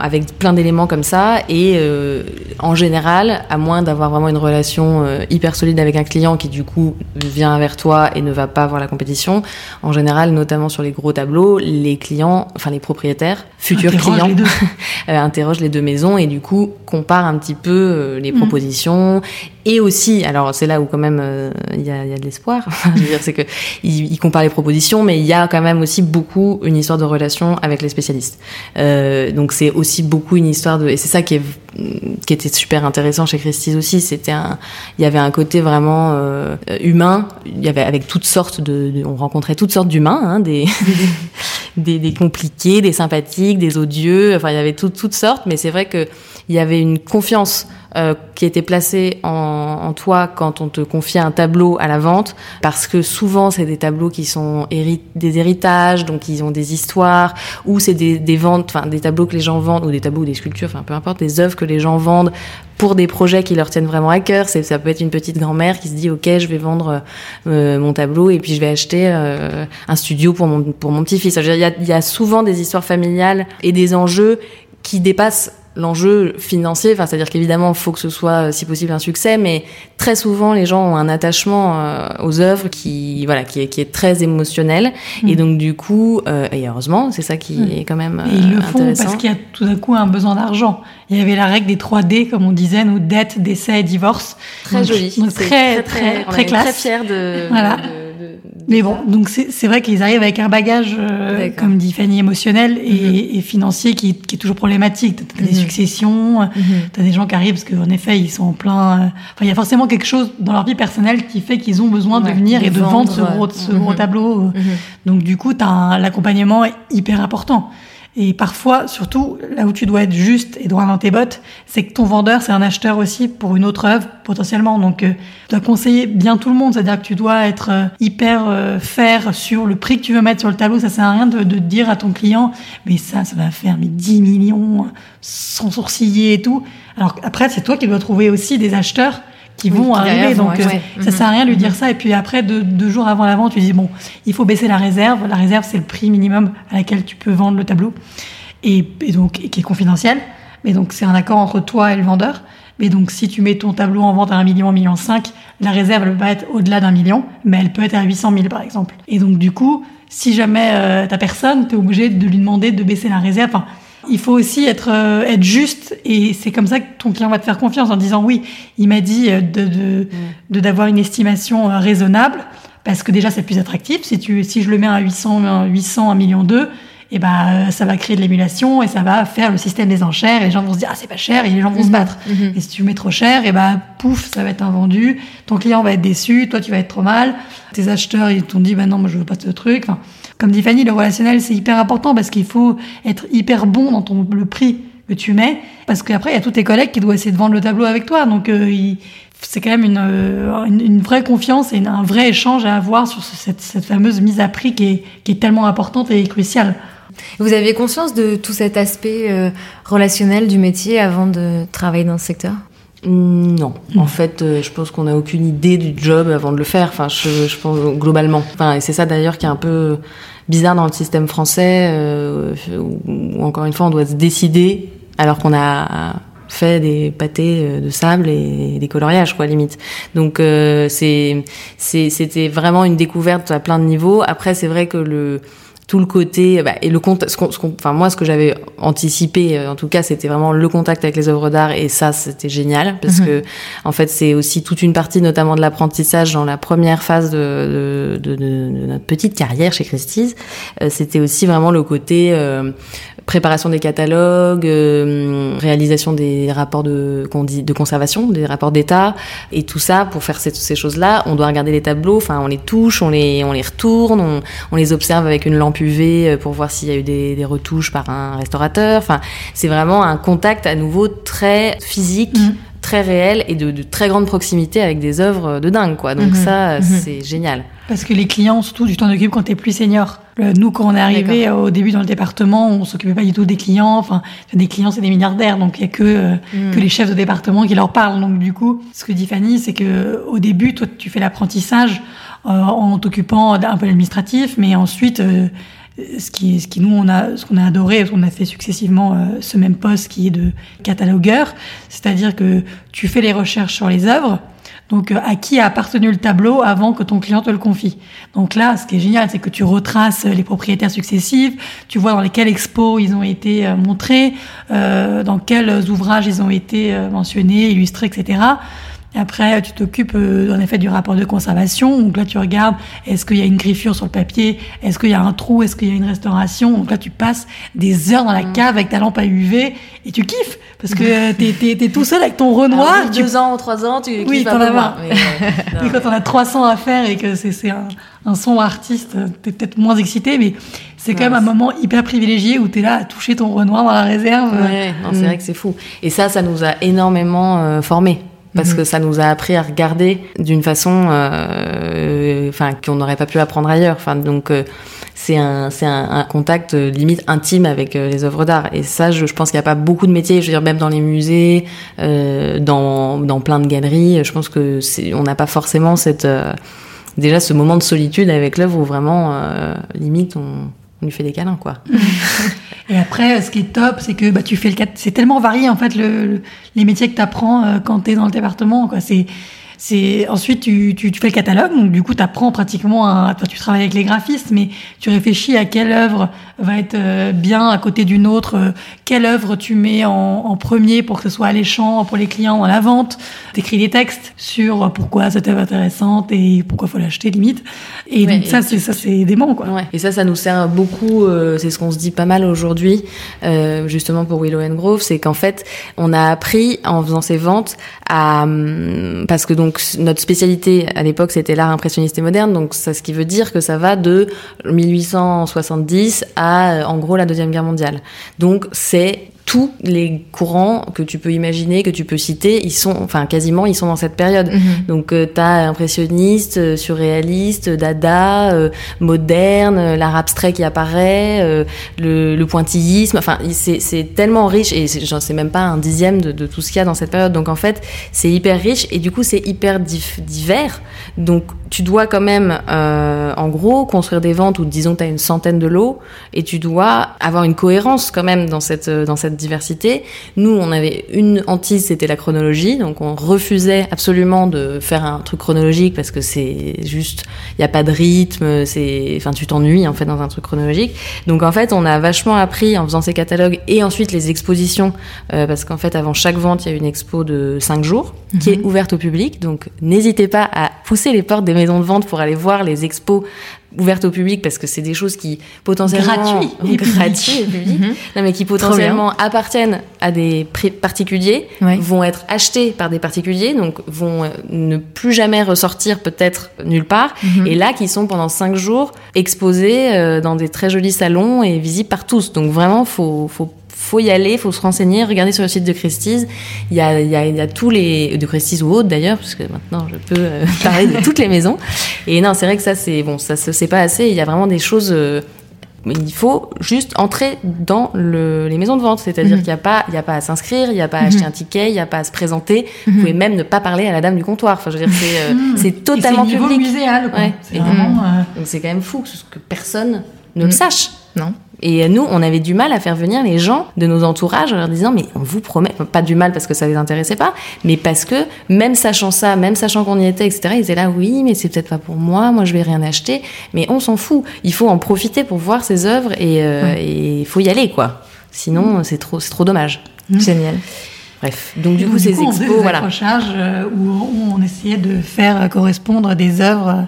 avec plein d'éléments comme ça, et euh, en général, à moins d'avoir vraiment une relation euh, hyper solide avec un client qui du coup vient vers toi et ne va pas voir la compétition, en général, notamment sur les gros tableaux, les clients, enfin les propriétaires, futurs
Interroge
clients,
les [laughs]
euh, interrogent les deux maisons et du coup comparent un petit peu les -hmm. propositions et aussi, alors c'est là où quand même il y, a, y, a, de l'espoir, [laughs] c'est que il, il, compare les propositions, mais il y a quand même aussi beaucoup une histoire de relation avec les spécialistes. Euh, donc c'est aussi beaucoup une histoire de, et c'est ça qui est qui était super intéressant chez Christie's aussi, c'était un, il y avait un côté vraiment euh, humain. Il y avait avec toutes sortes de, on rencontrait toutes sortes d'humains, hein, des, [laughs] des, des compliqués, des sympathiques, des odieux. Enfin, il y avait tout, toutes sortes, mais c'est vrai que il y avait une confiance euh, qui était placée en, en, toi quand on te confiait un tableau à la vente, parce que souvent c'est des tableaux qui sont hérit des héritages, donc ils ont des histoires, ou c'est des, des ventes, enfin des tableaux que les gens vendent, ou des tableaux ou des sculptures, enfin peu importe, des œuvres que les gens vendent pour des projets qui leur tiennent vraiment à cœur. Ça peut être une petite grand-mère qui se dit, ok, je vais vendre euh, mon tableau et puis je vais acheter euh, un studio pour mon pour mon petit-fils. Il y a, il y a souvent des histoires familiales et des enjeux qui dépassent l'enjeu financier, enfin, c'est-à-dire qu'évidemment, il faut que ce soit, si possible, un succès, mais très souvent, les gens ont un attachement euh, aux œuvres qui, voilà, qui est, qui est très émotionnel. Mm. Et donc, du coup, euh, et heureusement, c'est ça qui mm. est quand même
et ils le font parce qu'il y a tout d'un coup un besoin d'argent. Il y avait la règle des 3D, comme on disait, nos dettes, décès et divorce.
Très
donc,
joli.
Donc très, très, très, très, classe.
Très fier de,
voilà.
de, de,
mais bon, donc c'est vrai qu'ils arrivent avec un bagage, euh, comme dit Fanny, émotionnel et, -hmm. et financier qui, qui, est toujours problématique. T'as des -hmm. successions, -hmm. t'as des gens qui arrivent parce qu'en effet ils sont en plein. Euh, enfin, il y a forcément quelque chose dans leur vie personnelle qui fait qu'ils ont besoin ouais, de venir et de vendre, vendre ce gros, ce gros tableau. Donc du coup, t'as l'accompagnement hyper important. Et parfois, surtout, là où tu dois être juste et droit dans tes bottes, c'est que ton vendeur, c'est un acheteur aussi pour une autre œuvre, potentiellement. Donc, euh, tu dois conseiller bien tout le monde. C'est-à-dire que tu dois être euh, hyper euh, sur le prix que tu veux mettre sur le tableau. Ça sert à rien de, de dire à ton client, mais ça, ça va faire mais 10 millions, sans sourciller et tout. Alors après, c'est toi qui dois trouver aussi des acheteurs qui vont arriver. Donc, ouais, euh, ça sert à rien de lui dire ça. Et puis après, deux, deux, jours avant la vente, tu dis bon, il faut baisser la réserve. La réserve, c'est le prix minimum à laquelle tu peux vendre le tableau, et, et donc et qui est confidentiel. Mais donc, c'est un accord entre toi et le vendeur. Mais donc, si tu mets ton tableau en vente à 1 million, 1 million 5, la réserve, elle va être au-delà d'un million, mais elle peut être à 800 000, par exemple. Et donc, du coup, si jamais euh, t'as personne, t'es obligé de lui demander de baisser la réserve. Enfin, il faut aussi être euh, être juste et c'est comme ça que ton client va te faire confiance en disant oui, il m'a dit de de de d'avoir une estimation euh, raisonnable parce que déjà c'est plus attractif. Si tu si je le mets à 800 800 1 million 2 et ben ça va créer de l'émulation et ça va faire le système des enchères et les gens vont se dire ah c'est pas cher et les gens vont mmh. se battre. Mmh. et si tu mets trop cher et ben pouf ça va être invendu ton client va être déçu toi tu vas être trop mal. Tes acheteurs ils t'ont dit ben non moi je veux pas ce truc. Enfin, comme dit Fanny, le relationnel, c'est hyper important parce qu'il faut être hyper bon dans ton, le prix que tu mets. Parce qu'après, il y a tous tes collègues qui doivent essayer de vendre le tableau avec toi. Donc, euh, c'est quand même une, une, une, vraie confiance et un vrai échange à avoir sur cette, cette fameuse mise à prix qui est, qui est tellement importante et cruciale.
Vous aviez conscience de tout cet aspect euh, relationnel du métier avant de travailler dans ce secteur?
Non, en fait, euh, je pense qu'on n'a aucune idée du job avant de le faire. Enfin, je, je pense globalement. Enfin, et c'est ça d'ailleurs qui est un peu bizarre dans le système français, euh, où, encore une fois, on doit se décider alors qu'on a fait des pâtés de sable et des coloriages, quoi, limite. Donc, euh, c'est, c'était vraiment une découverte à plein de niveaux. Après, c'est vrai que le tout le côté bah, et le contact, ce enfin moi ce que j'avais anticipé en tout cas c'était vraiment le contact avec les œuvres d'art et ça c'était génial parce mmh. que en fait c'est aussi toute une partie notamment de l'apprentissage dans la première phase de, de, de, de, notre petite carrière chez Christie's euh, c'était aussi vraiment le côté euh, préparation des catalogues euh, réalisation des rapports de de conservation des rapports d'état et tout ça pour faire ces, ces choses là on doit regarder les tableaux enfin on les touche on les on les retourne on, on les observe avec une lampe UV pour voir s'il y a eu des, des, retouches par un restaurateur. Enfin, c'est vraiment un contact à nouveau très physique. Mmh. très réel et de, de, très grande proximité avec des œuvres de dingue quoi donc mmh. ça mmh. c'est génial
parce que les clients surtout du temps d'occupe quand t'es plus senior nous quand on est arrivé au début dans le département on s'occupait pas du tout des clients enfin des clients c'est des milliardaires donc il y a que euh, mmh. que les chefs de département qui leur parlent donc du coup ce que dit Fanny c'est que au début toi tu fais l'apprentissage euh, en t'occupant d'un peu l'administratif, mais ensuite, euh, ce qui, ce qui nous on a, ce qu'on a adoré, on a fait successivement euh, ce même poste qui est de catalogueur, c'est-à-dire que tu fais les recherches sur les œuvres. Donc, à qui a appartenu le tableau avant que ton client te le confie Donc là, ce qui est génial, c'est que tu retraces les propriétaires successifs, tu vois dans lesquels expos ils ont été montrés, euh, dans quels ouvrages ils ont été mentionnés, illustrés, etc. Après, tu t'occupes euh, en effet du rapport de conservation. Donc là, tu regardes est-ce qu'il y a une griffure sur le papier, est-ce qu'il y a un trou, est-ce qu'il y a une restauration? Donc là, tu passes des heures dans la cave avec ta lampe à UV et tu kiffes parce que t'es es, tout seul avec ton Renoir.
Alors, deux ans, trois ans, tu
oui,
un peu moins.
Mais, [laughs] quand on a 300 à faire et que c'est un, un son artiste, t'es peut-être moins excité, mais c'est quand même un moment hyper privilégié où tu es là à toucher ton Renoir dans la réserve.
Ouais, c'est mm. vrai que c'est fou. Et ça, ça nous a énormément euh, formés parce que mhm. ça nous a appris à regarder d'une façon, euh, enfin, qu'on n'aurait pas pu apprendre ailleurs. Enfin, donc euh, c'est un, c'est un, contact euh, limite intime avec les œuvres d'art. Et ça, je, je pense qu'il n'y a pas beaucoup de métiers. Je veux dire, même dans les musées, dans, dans plein de galeries, je pense que c'est, on n'a pas forcément cette déjà ce moment de solitude avec l'œuvre où vraiment limite on on lui fait des câlins, quoi. [laughs]
et après, ce qui est top, c'est que bah, tu fais le c'est tellement varié en fait le, les métiers que tu apprends euh, quand tu dans le département. C'est c'est ensuite tu, tu, tu, fais le catalogue, donc du coup tu apprends pratiquement, à, toi tu travailles avec les graphistes, mais tu réfléchis à quelle œuvre va être euh, bien à côté d'une autre, euh, quelle œuvre tu mets en, en, premier pour que ce soit alléchant pour les clients dans la vente, t'écris des textes sur pourquoi cette œuvre est intéressante et pourquoi faut l'acheter limite, et donc ça c'est ça c'est dément quoi.
Ouais. Et ça ça nous sert beaucoup, euh, c'est ce qu'on se dit pas mal aujourd'hui, justement pour Willow and Grove, c'est qu'en fait on a appris en faisant ces ventes à hum, parce que donc notre spécialité à l'époque c'était l'art impressionniste et moderne, donc ça ce qui veut dire que ça va de 1870 à en gros la deuxième guerre mondiale. Donc c'est tous les courants que tu peux imaginer, que tu peux citer, ils sont, enfin quasiment, ils sont dans cette période. Mhm. Donc euh, t'as impressionniste, euh, surréaliste, dada, euh, moderne, l'art abstrait qui apparaît, le, le, pointillisme. Enfin, c'est tellement riche et j'en sais même pas un dixième de, de tout ce qu'il y a dans cette période. Donc en fait, c'est hyper riche et du coup c'est hyper divers. Donc tu dois quand même, en gros, construire des ventes où disons tu as une centaine de lots et tu dois avoir une cohérence quand même dans cette dans cette diversité. Nous, on avait une hantise, c'était la chronologie, donc on refusait absolument de faire un truc chronologique parce que c'est juste, il y a pas de rythme, c'est, enfin, tu t'ennuies en fait dans un truc chronologique. Donc en fait, on a vachement appris en faisant ces catalogues et ensuite les expositions, euh, parce qu'en fait, avant chaque vente, il y a une expo de 5 jours qui est mhm. ouverte au public. Donc n'hésitez pas à pousser les portes des maisons de vente pour aller voir les expos ouverte au public parce que c'est des choses qui potentiellement et public, mhm. non mais qui potentiellement appartiennent à des particuliers vont être achetés par des particuliers donc vont euh, ne plus jamais ressortir peut-être nulle part. Mhm. et là qui sont pendant cinq jours exposés euh, dans des très jolis salons et visibles par tous. Donc vraiment faut faut faut y aller, faut se renseigner, regarder sur le site de Christie's. Il y a, il y a, il y a tous les de Christie's ou autres d'ailleurs, parce que maintenant je peux euh, [laughs] parler de toutes les maisons. Et non, c'est vrai que ça c'est bon, ça c'est pas assez. Il y a vraiment des choses. Euh, il faut juste entrer dans le, les maisons de vente, c'est-à-dire mhm. qu'il n'y a pas, il y a pas à s'inscrire, il n'y a pas à acheter mhm. un ticket, il n'y a pas à se présenter. Vous mhm. pouvez même ne pas parler à la dame du comptoir. Enfin, je veux dire, c'est, euh, c'est totalement
et
public.
Muséal,
ouais. C'est vraiment. Donc c'est quand même fou que personne ne le sache. Non? Et nous, on avait du mal à faire venir les gens de nos entourages en leur disant mais on vous promet, pas du mal parce que ça les intéressait pas, mais parce que même sachant ça, même sachant qu'on y était, etc., ils étaient là oui, mais c'est peut-être pas pour moi, moi je vais rien acheter, mais on s'en fout. Il faut en profiter pour voir ces œuvres et euh, il faut y aller quoi. Sinon, c'est trop, c'est trop dommage.
Mmh. Génial.
Bref, donc du coup, ces expos,
on
voilà.
Euh, où on essayait de faire correspondre des œuvres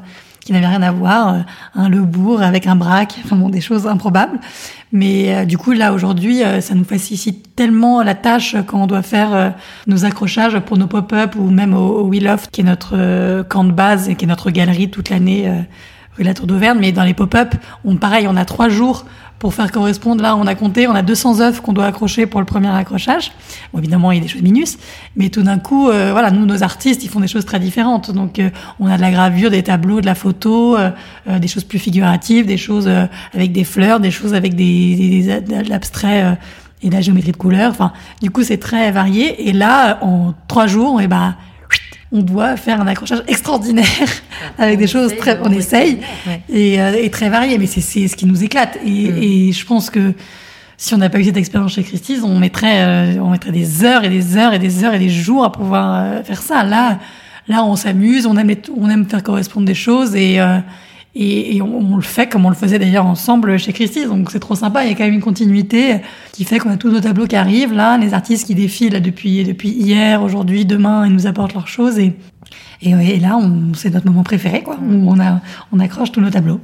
qui n'avait rien à voir, euh, un le bourg avec un braque, enfin bon, des choses improbables. Mais euh, du coup, là, aujourd'hui, euh, ça nous facilite tellement la tâche quand on doit faire nos accrochages pour nos pop-up ou même au, au Loft, qui est notre camp de base et qui est notre galerie toute l'année La Tour d'Auvergne. Mais dans les pop-up, on, pareil, on a trois jours pour faire correspondre. Là, on a compté, on a 200 œuvres qu'on doit accrocher pour le premier accrochage. Bon, évidemment, il y a des choses minus, mais tout d'un coup, euh, voilà, nous, nos artistes, ils font des choses très différentes. Donc, euh, on a de la gravure, des tableaux, de la photo, euh, des choses plus figuratives, des choses avec des fleurs, des choses avec des, des, de l'abstrait et de la géométrie de couleurs. Enfin, du coup, c'est très varié. Et là, en trois jours, et eh ben, on doit faire un accrochage extraordinaire avec des choses très, on essaye et, euh, et, très variées, mais c'est ce qui nous éclate. Et, mm. et je pense que si on n'a pas eu cette expérience chez Christie's, on mettrait, euh, on mettrait des heures et des heures et des heures et des jours à pouvoir euh, faire ça. Là, là, on s'amuse, on aime, on aime faire correspondre des choses et et, on, le fait comme on le faisait d'ailleurs ensemble chez Christie. Donc c'est trop sympa. Il y a quand même une continuité qui fait qu'on a tous nos tableaux qui arrivent là, les artistes qui défilent depuis depuis hier, aujourd'hui, demain, ils nous apportent leurs choses et et, là, c'est notre moment préféré, quoi. On a on accroche tous nos tableaux.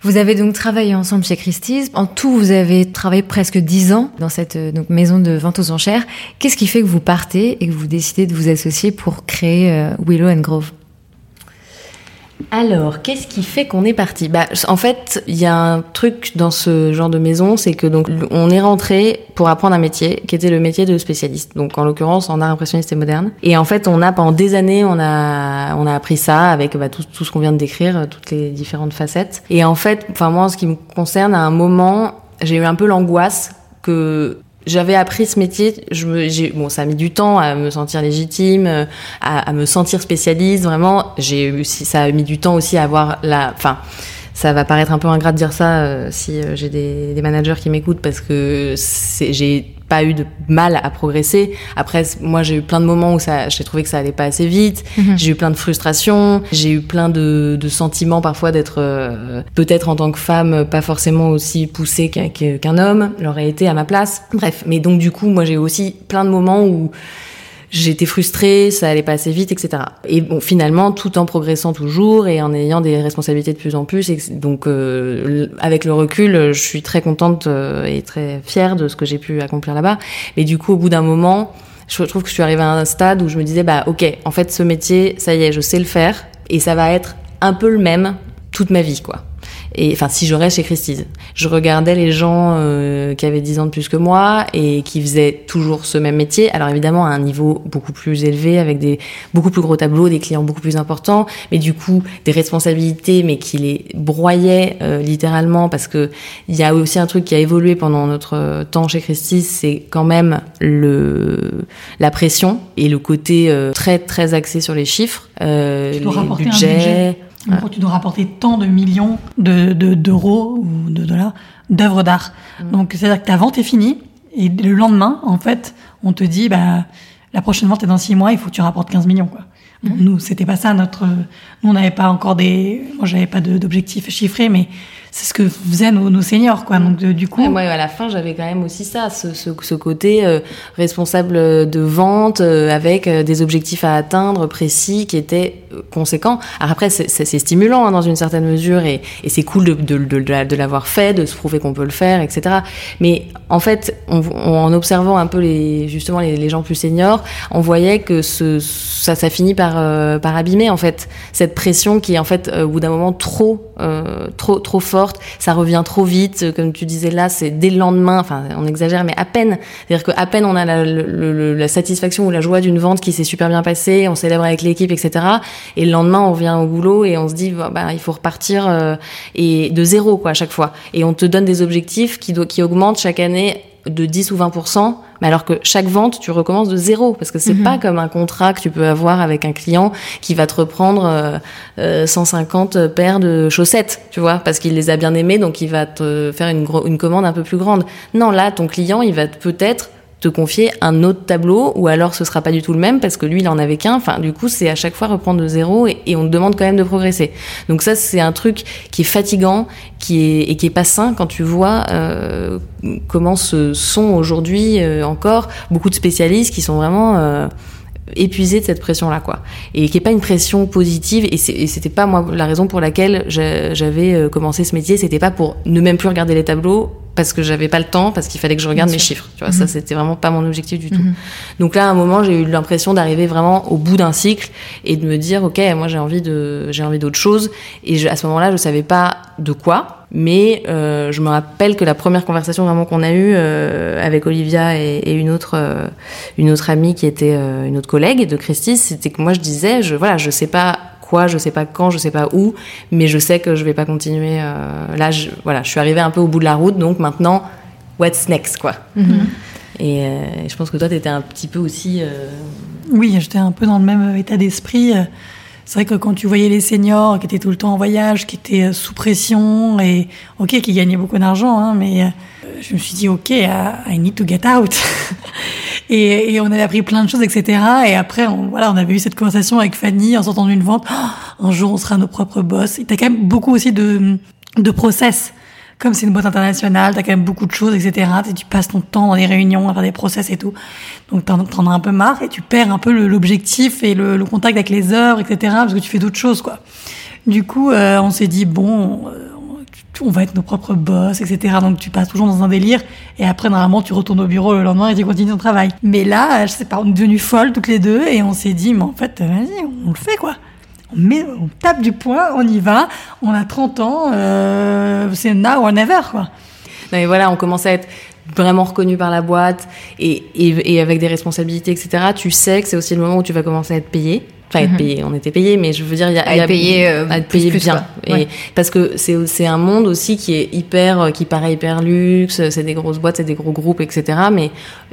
Vous avez donc travaillé ensemble chez Christie's. En tout, vous avez travaillé presque dix ans dans cette donc, maison de vente aux enchères. Qu'est-ce qui fait que vous partez et que vous décidez de vous associer pour créer euh, Willow and Grove?
Alors, qu'est-ce qui fait qu'on est parti? Bah, en fait, il y a un truc dans ce genre de maison, c'est que donc on est rentré pour apprendre un métier qui était le métier de spécialiste. Donc, en l'occurrence, en art impressionniste et moderne. Et en fait, on a pendant des années, on a on a appris ça avec bah, tout, tout ce qu'on vient de décrire, toutes les différentes facettes. Et en fait, enfin moi, en ce qui me concerne, à un moment, j'ai eu un peu l'angoisse que j'avais appris ce métier. Je me, bon, ça a mis du temps à me sentir légitime, à, à me sentir spécialiste. Vraiment, j'ai ça a mis du temps aussi à avoir la, enfin, ça va paraître un peu ingrat de dire ça euh, si euh, j'ai des, des, managers qui m'écoutent parce que j'ai pas eu de mal à progresser. Après, moi, j'ai eu plein de moments où ça, j'ai trouvé que ça allait pas assez vite. Mhm. J'ai eu plein de frustrations. J'ai eu plein de, de sentiments parfois d'être euh, peut-être en tant que femme pas forcément aussi poussée qu'un homme l'aurait été à ma place. Bref, mais donc du coup, moi, j'ai eu aussi plein de moments où j'étais frustrée, ça allait pas assez vite, etc. Et bon, finalement, tout en progressant toujours et en ayant des responsabilités de plus en plus, donc euh, avec le recul, je suis très contente euh, et très fière de ce que j'ai pu accomplir là-bas. Mais du coup, au bout d'un moment, je trouve que je suis arrivée à un stade où je me disais, bah ok, en fait, ce métier, ça y est, je sais le faire et ça va être un peu le même toute ma vie, quoi. Et enfin, si je reste chez Christie's, je regardais les gens euh, qui avaient 10 ans de plus que moi et qui faisaient toujours ce même métier. Alors évidemment, à un niveau beaucoup plus élevé, avec des beaucoup plus gros tableaux, des clients beaucoup plus importants, mais du coup des responsabilités, mais qui les broyaient euh, littéralement parce que il y a aussi un truc qui a évolué pendant notre temps chez Christie's, c'est quand même le la pression et le côté euh, très très axé sur les chiffres, les budgets
tu dois rapporter tant de millions d'euros de, d'euros ou de dollars d'œuvres d'art. Mm. Donc, c'est-à-dire que ta vente est finie et le lendemain, en fait, on te dit, bah, la prochaine vente est dans six mois, il faut que tu rapportes 15 millions, quoi. Mm. nous, c'était pas ça notre, nous, on n'avait pas encore des, moi, j'avais pas d'objectifs chiffrés, mais c'est ce que faisaient nos, seniors, quoi. Donc, du coup.
moi, à la fin, j'avais quand même aussi ça, ce, côté euh, responsable de vente euh, avec euh, des objectifs à atteindre précis qui étaient conséquents. Alors après, c'est stimulant hein, dans une certaine mesure et, c'est cool de, l'avoir fait, de se prouver qu'on peut le faire, etc. Mais en fait, en observant un peu les, justement les, gens plus seniors, on voyait que ça, finit par, par abîmer en fait cette pression qui est en fait au bout d'un moment trop, trop, trop forte ça revient trop vite, comme tu disais là, c'est dès le lendemain, enfin on exagère, mais à peine. C'est-à-dire qu'à peine on a la, satisfaction ou la joie d'une vente qui s'est super bien passée, on célèbre avec l'équipe, etc. Et le lendemain on vient au boulot et on se dit, bah, il faut repartir euh, et de zéro quoi à chaque fois. Et on te donne des objectifs qui, qui augmentent chaque année de 10 ou 20%, mais alors que chaque vente, tu recommences de zéro, parce que c'est mhm. pas comme un contrat que tu peux avoir avec un client qui va te reprendre euh, 150 euh, paires de chaussettes, tu vois, parce qu'il les a bien aimées, donc il va te faire une, une commande un peu plus grande. Non, là, ton client, il va peut-être te confier un autre tableau ou alors ce sera pas du tout le même parce que lui il en avait qu'un. Enfin, du coup, c'est à chaque fois reprendre de zéro et, on te demande quand même de progresser. Donc ça, c'est un truc qui est fatigant, qui est et qui est pas sain quand tu vois euh, comment se sont aujourd'hui euh, encore beaucoup de spécialistes qui sont vraiment euh, épuisé de cette pression là quoi. Et qui est pas une pression positive et c'était pas moi la raison pour laquelle j'avais euh, commencé ce métier c'était pas pour ne même plus regarder les tableaux parce que j'avais pas le temps parce qu'il fallait que je regarde mes chiffres tu vois. Ça mhm. c'était vraiment pas mon objectif du tout. Mhm. donc là à un moment j'ai eu l'impression d'arriver vraiment au bout d'un cycle et de me dire ok moi j'ai envie de j'ai envie d'autre chose. Et à ce moment là je savais pas de quoi mais euh, je me rappelle que la première conversation vraiment qu'on a eue euh, avec Olivia et, et une autre euh, une autre amie qui était euh, une autre collègue de Christie, c'était que moi je disais je voilà je sais pas quoi, je sais pas quand, je sais pas où, mais je sais que je vais pas continuer. Euh, là, je, voilà, je suis arrivée un peu au bout de la route, donc maintenant, what's next, quoi. Mm-hmm. Et je pense que toi, tu étais un petit peu aussi.
Oui, j'étais un peu dans le même état d'esprit. C'est vrai que quand tu voyais les seniors qui étaient tout le temps en voyage, qui étaient euh, sous pression et ok, qui gagnaient beaucoup d'argent, hein, mais euh, je me suis dit ok, I need to get out. [laughs] Et, et, on avait appris plein de choses, etc. Et après, on, voilà, on avait eu cette conversation avec Fanny en sortant d'une vente. [gasps] Un jour, on sera nos propres boss. Et t'as quand même beaucoup aussi de, de process. Comme c'est une boîte internationale, t'as quand même beaucoup de choses, etc. Et tu passes ton temps dans des réunions à faire des process et tout. Donc t'en, as un peu marre et tu perds un peu l'objectif et le, contact avec les œuvres, etc. Parce que tu fais d'autres choses, quoi. Du coup, euh, on s'est dit, bon, euh, on va être nos propres boss, etc. Donc tu passes toujours dans un délire et après normalement tu retournes au bureau le lendemain et tu continues ton travail. Mais là, je sais pas, on est devenues folles toutes les deux et on s'est dit mais en fait vas-y, on le fait quoi. On, met, on tape du poing, on y va, on a 30 ans, euh, c'est now or never quoi.
Non mais voilà, on commence à être vraiment reconnu par la boîte et, et, et avec des responsabilités, etc. Tu sais que c'est aussi le moment où tu vas commencer à être payé enfin être mhm. payé. On était payé mais je veux dire il y a
à être payé, euh, à être payé plus,
bien. et parce que c'est c'est un monde aussi qui est hyper euh, qui paraît hyper luxe. C'est des grosses boîtes c'est des gros groupes etc mais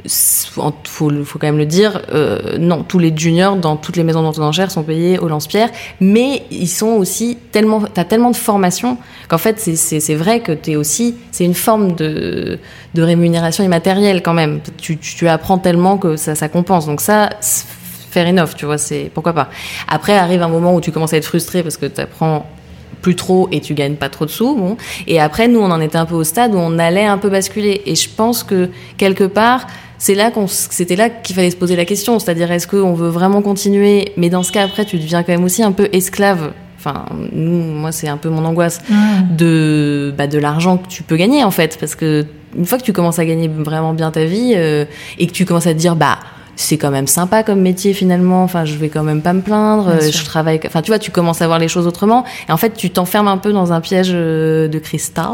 faut faut quand même le dire euh, non tous les juniors dans toutes les maisons d'enchères sont payés au lance-pierre. Mais ils sont aussi tellement t'as tellement de formation qu'en fait c'est c'est vrai que t'es aussi c'est une forme de de rémunération immatérielle quand même. Tu tu, tu apprends tellement que ça ça compense. Donc ça fair enough, tu vois, c'est pourquoi pas. Après arrive un moment où tu commences à être frustré parce que tu apprends plus trop et tu gagnes pas trop de sous. Bon. Et après, nous, on en était un peu au stade où on allait un peu basculer. Et je pense que quelque part, c'est là qu'on, c'était là qu'il fallait se poser la question. C'est-à-dire, est-ce qu'on veut vraiment continuer? Mais dans ce cas, après, tu deviens quand même aussi un peu esclave. Enfin, nous, moi, c'est un peu mon angoisse de, bah, de l'argent que tu peux gagner, en fait. Parce que une fois que tu commences à gagner vraiment bien ta vie euh, et que tu commences à te dire, bah, c'est quand même sympa comme métier finalement. Enfin, je vais quand même pas me plaindre. Euh, je travaille. Enfin, tu vois, tu commences à voir les choses autrement. Et en fait, tu t'enfermes un peu dans un piège euh, de cristal.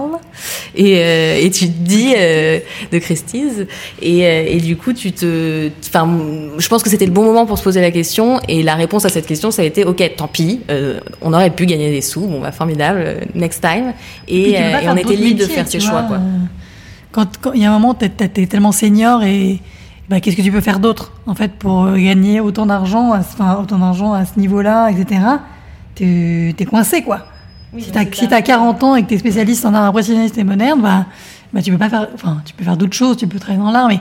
Et, euh, et tu te dis de Christie's. Et, et du coup, tu te. Enfin, je pense que c'était le bon moment pour se poser la question. Et la réponse à cette question, ça a été OK, tant pis. on aurait pu gagner des sous. Bon, bah formidable. Next time. Et, et on était libre de faire ses choix, quoi.
Quand il y a un moment, t'es es tellement senior et bah, qu'est-ce que tu peux faire d'autre en fait pour euh, gagner autant d'argent, enfin autant d'argent à ce niveau-là, etc. Tu es coincé quoi. si tu as, as 40 ans et que tu es spécialiste en art impressionniste et moderne, bah, bah tu peux pas faire, enfin tu peux faire d'autres choses, tu peux travailler dans l'art, mais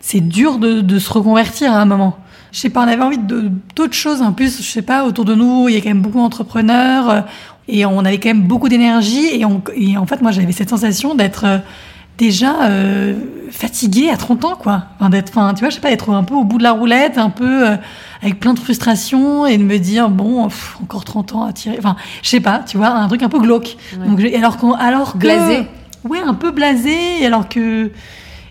c'est dur de, de, se reconvertir à un moment. Je sais pas, on avait envie d'autres choses en plus. Je sais pas, autour de nous, il y a quand même beaucoup d'entrepreneurs euh, et on avait quand même beaucoup d'énergie et, et, en fait moi j'avais cette sensation d'être euh, déjà euh, fatigué à 30 ans, quoi. Enfin, d'être, enfin, tu vois, je sais pas, d'être un peu au bout de la roulette, un peu euh, avec plein de frustration et de me dire, bon, encore 30 ans à tirer. Enfin, je sais pas, tu vois, un truc un peu glauque. Donc, alors qu'on, alors que,
blasé.
Ouais, un peu blasé, alors que,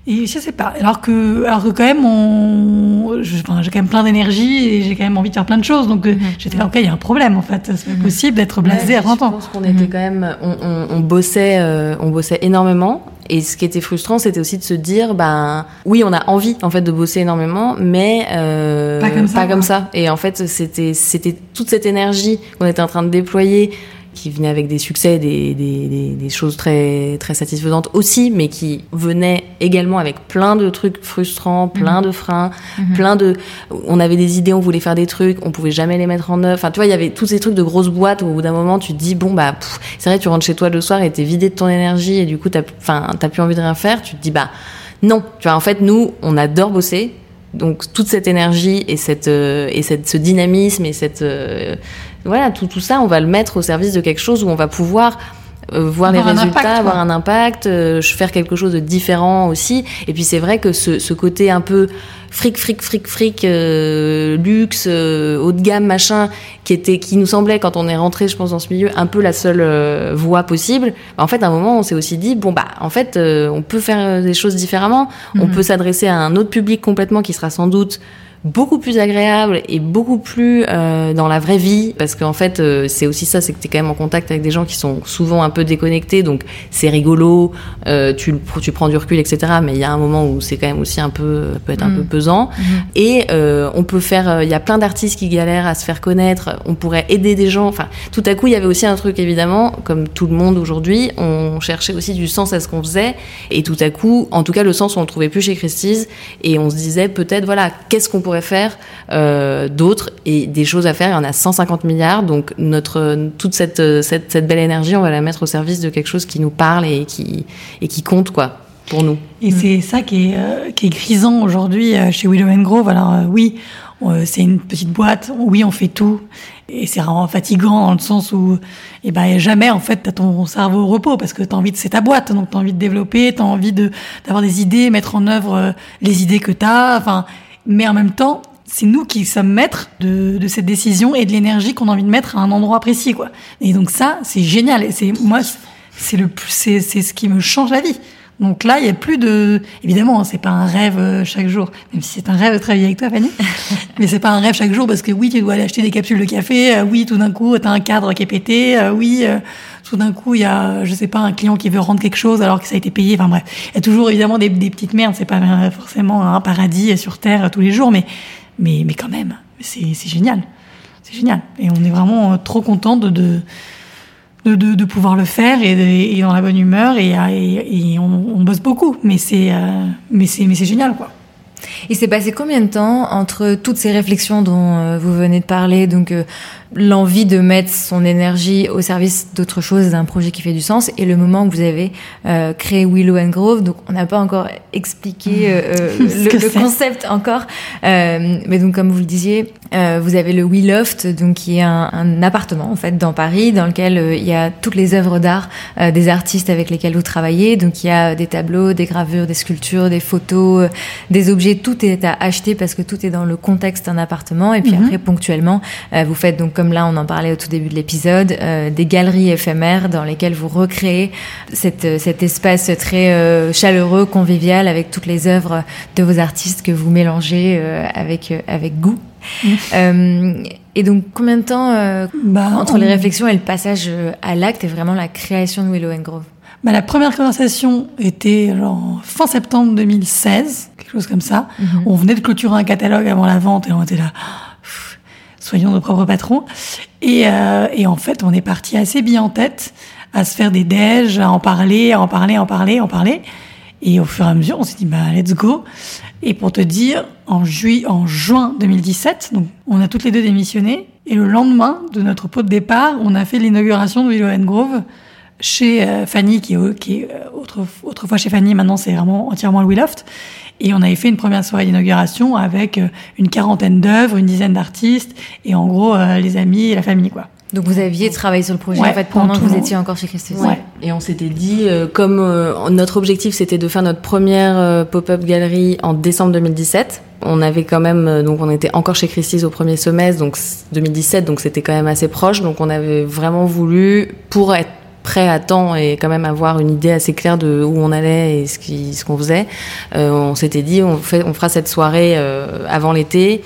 et je sais pas, alors que, alors que quand même, on, j'ai quand même plein d'énergie et j'ai quand même envie de faire plein de choses. Donc, mm j'étais là, ok, il y a un problème, en fait. C'est pas possible d'être blasé à 30 ans.
Je pense qu'on était mhm. quand même, on, on, on bossait, euh, on bossait énormément. Et ce qui était frustrant, c'était aussi de se dire, ben oui, on a envie en fait de bosser énormément, mais euh,
pas comme ça.
Pas comme ça. Et en fait, c'était c'était toute cette énergie qu'on était en train de déployer qui venait avec des succès, des, des, des, choses très, très satisfaisantes aussi, mais qui venait également avec plein de trucs frustrants, plein de freins, mhm. plein de... On avait des idées, on voulait faire des trucs, on pouvait jamais les mettre en œuvre. Enfin, tu vois, il y avait tous ces trucs de grosses boîtes où au bout d'un moment, tu te dis, bon, bah, c'est vrai, tu rentres chez toi le soir et t'es vidé de ton énergie et du coup, t'as, enfin, t'as plus envie de rien faire. Tu te dis, bah, non. Tu vois, en fait, nous, on adore bosser. Donc toute cette énergie et cette euh, et cette ce dynamisme et cette euh, voilà, tout, tout ça, on va le mettre au service de quelque chose où on va pouvoir euh, voir les résultats, avoir un impact, euh, faire quelque chose de différent aussi. Et puis c'est vrai que ce, ce, côté un peu fric, fric, fric, fric, euh, luxe, haut de gamme, machin, qui était, qui nous semblait quand on est rentré, je pense, dans ce milieu, un peu la seule voie possible. Bah, en fait, à un moment, on s'est aussi dit, bon bah, en fait, on peut faire des choses différemment. On mhm. peut s'adresser à un autre public complètement qui sera sans doute beaucoup plus agréable et beaucoup plus euh, dans la vraie vie parce qu'en fait euh, c'est aussi ça c'est que tu es quand même en contact avec des gens qui sont souvent un peu déconnectés donc c'est rigolo euh, tu tu prends du recul etc mais il y a un moment où c'est quand même aussi un peu peut être un peu mm. pesant mm. et on peut faire il y a plein d'artistes qui galèrent à se faire connaître on pourrait aider des gens enfin tout à coup il y avait aussi un truc évidemment comme tout le monde aujourd'hui on cherchait aussi du sens à ce qu'on faisait et tout à coup en tout cas le sens on le trouvait plus chez Christie's et on se disait peut-être voilà qu'est-ce qu'on pourrait faire euh, d'autres et des choses à faire. Il y en a 150 milliards, donc notre toute cette, cette, cette belle énergie, on va la mettre au service de quelque chose qui nous parle et qui et qui compte quoi. pour nous.
Et c'est ça qui est, euh, qui est grisant aujourd'hui euh, chez Willow and Grove. Alors euh, oui, euh, c'est une petite boîte, oui, on fait tout. Et c'est vraiment fatigant dans le sens où eh ben, jamais, en fait, t'as ton cerveau au repos parce que t'as envie de, c'est ta boîte, donc t'as envie de développer, t'as envie de, d'avoir des idées, mettre en œuvre les idées que t'as, enfin, mais en même temps, c'est nous qui sommes maîtres de, de cette décision et de l'énergie qu'on a envie de mettre à un endroit précis, quoi. Et donc ça, c'est génial. Et c'est, moi, c'est le c'est ce qui me change la vie. Donc là, il y a plus de, évidemment, hein, c'est pas un rêve euh, chaque jour, même si c'est un rêve de travailler avec toi, Fanny. [laughs] mais c'est pas un rêve chaque jour parce que oui, tu dois aller acheter des capsules de café, euh, oui, tout d'un coup, t'as un cadre qui est pété, euh, oui, tout d'un coup, il y a, je sais pas, un client qui veut rendre quelque chose alors que ça a été payé. Enfin bref, il y a toujours évidemment des, des petites merdes. C'est pas forcément un paradis sur terre tous les jours, mais, mais, mais quand même, c'est, génial, c'est génial. Et on est vraiment trop content de, de de, de, de pouvoir le faire et, et dans la bonne humeur et, et, et on, on bosse beaucoup. Mais c'est euh, mais c'est mais c'est génial quoi.
Il s'est passé combien de temps entre toutes ces réflexions dont euh, vous venez de parler, donc euh, l'envie de mettre son énergie au service d'autre chose, d'un projet qui fait du sens, et le moment où vous avez euh, créé Willow and Grove. Donc on n'a pas encore expliqué euh, euh, [laughs] le, le concept encore, Euh, mais donc comme vous le disiez, euh, vous avez le We Loft, donc qui est un, un appartement en fait dans Paris, dans lequel euh, il y a toutes les œuvres d'art euh, des artistes avec lesquels vous travaillez. Donc il y a des tableaux, des gravures, des sculptures, des photos, euh, des objets. Tout est à acheter parce que tout est dans le contexte d'un appartement. Et puis
Mhm.
après ponctuellement, euh, vous faites donc comme là on en parlait au tout début de l'épisode, euh, des galeries éphémères dans lesquelles vous recréez cette, euh, cet espace très euh, chaleureux, convivial avec toutes les œuvres de vos artistes que vous mélangez euh, avec avec goût. Euh, et donc, combien de temps
bah,
entre
on-
les réflexions et le passage à l'acte et vraiment la création de Willow and Grove?
Bah, la première conversation était genre fin septembre 2016 quelque chose comme ça. On venait de clôturer un catalogue avant la vente et on était là soyons nos propres patrons et, euh, et en fait on est parti assez bien en tête à se faire des déj à en parler à en parler à en parler à en parler et au fur et à mesure on s'est dit bah let's go Et pour te dire, en, juillet, en juin 2017, donc on a toutes les deux démissionné. Et le lendemain de notre pot de départ, on a fait l'inauguration de Willow and Grove chez euh, Fanny, qui est, qui euh, autre, autrefois chez Fanny, maintenant c'est vraiment entièrement le Willoft. Et on avait fait une première soirée d'inauguration avec euh, une quarantaine d'œuvres, une dizaine d'artistes, et en gros euh, les amis et la famille, quoi.
Donc vous aviez travaillé sur le projet
Ouais,
en fait
pendant
que vous étiez encore chez Christus.
Ouais.
Et on s'était dit, euh, comme euh, notre objectif c'était de faire notre première euh, pop-up galerie en décembre 2017, on avait quand même, euh, donc on était encore chez Christie's au premier semestre, donc c- 2017, donc c'était quand même assez proche, donc on avait vraiment voulu, pour être prêt à temps et quand même avoir une idée assez claire de où on allait et ce qui ce qu'on faisait, euh, on s'était dit on fait on fera cette soirée euh, avant l'été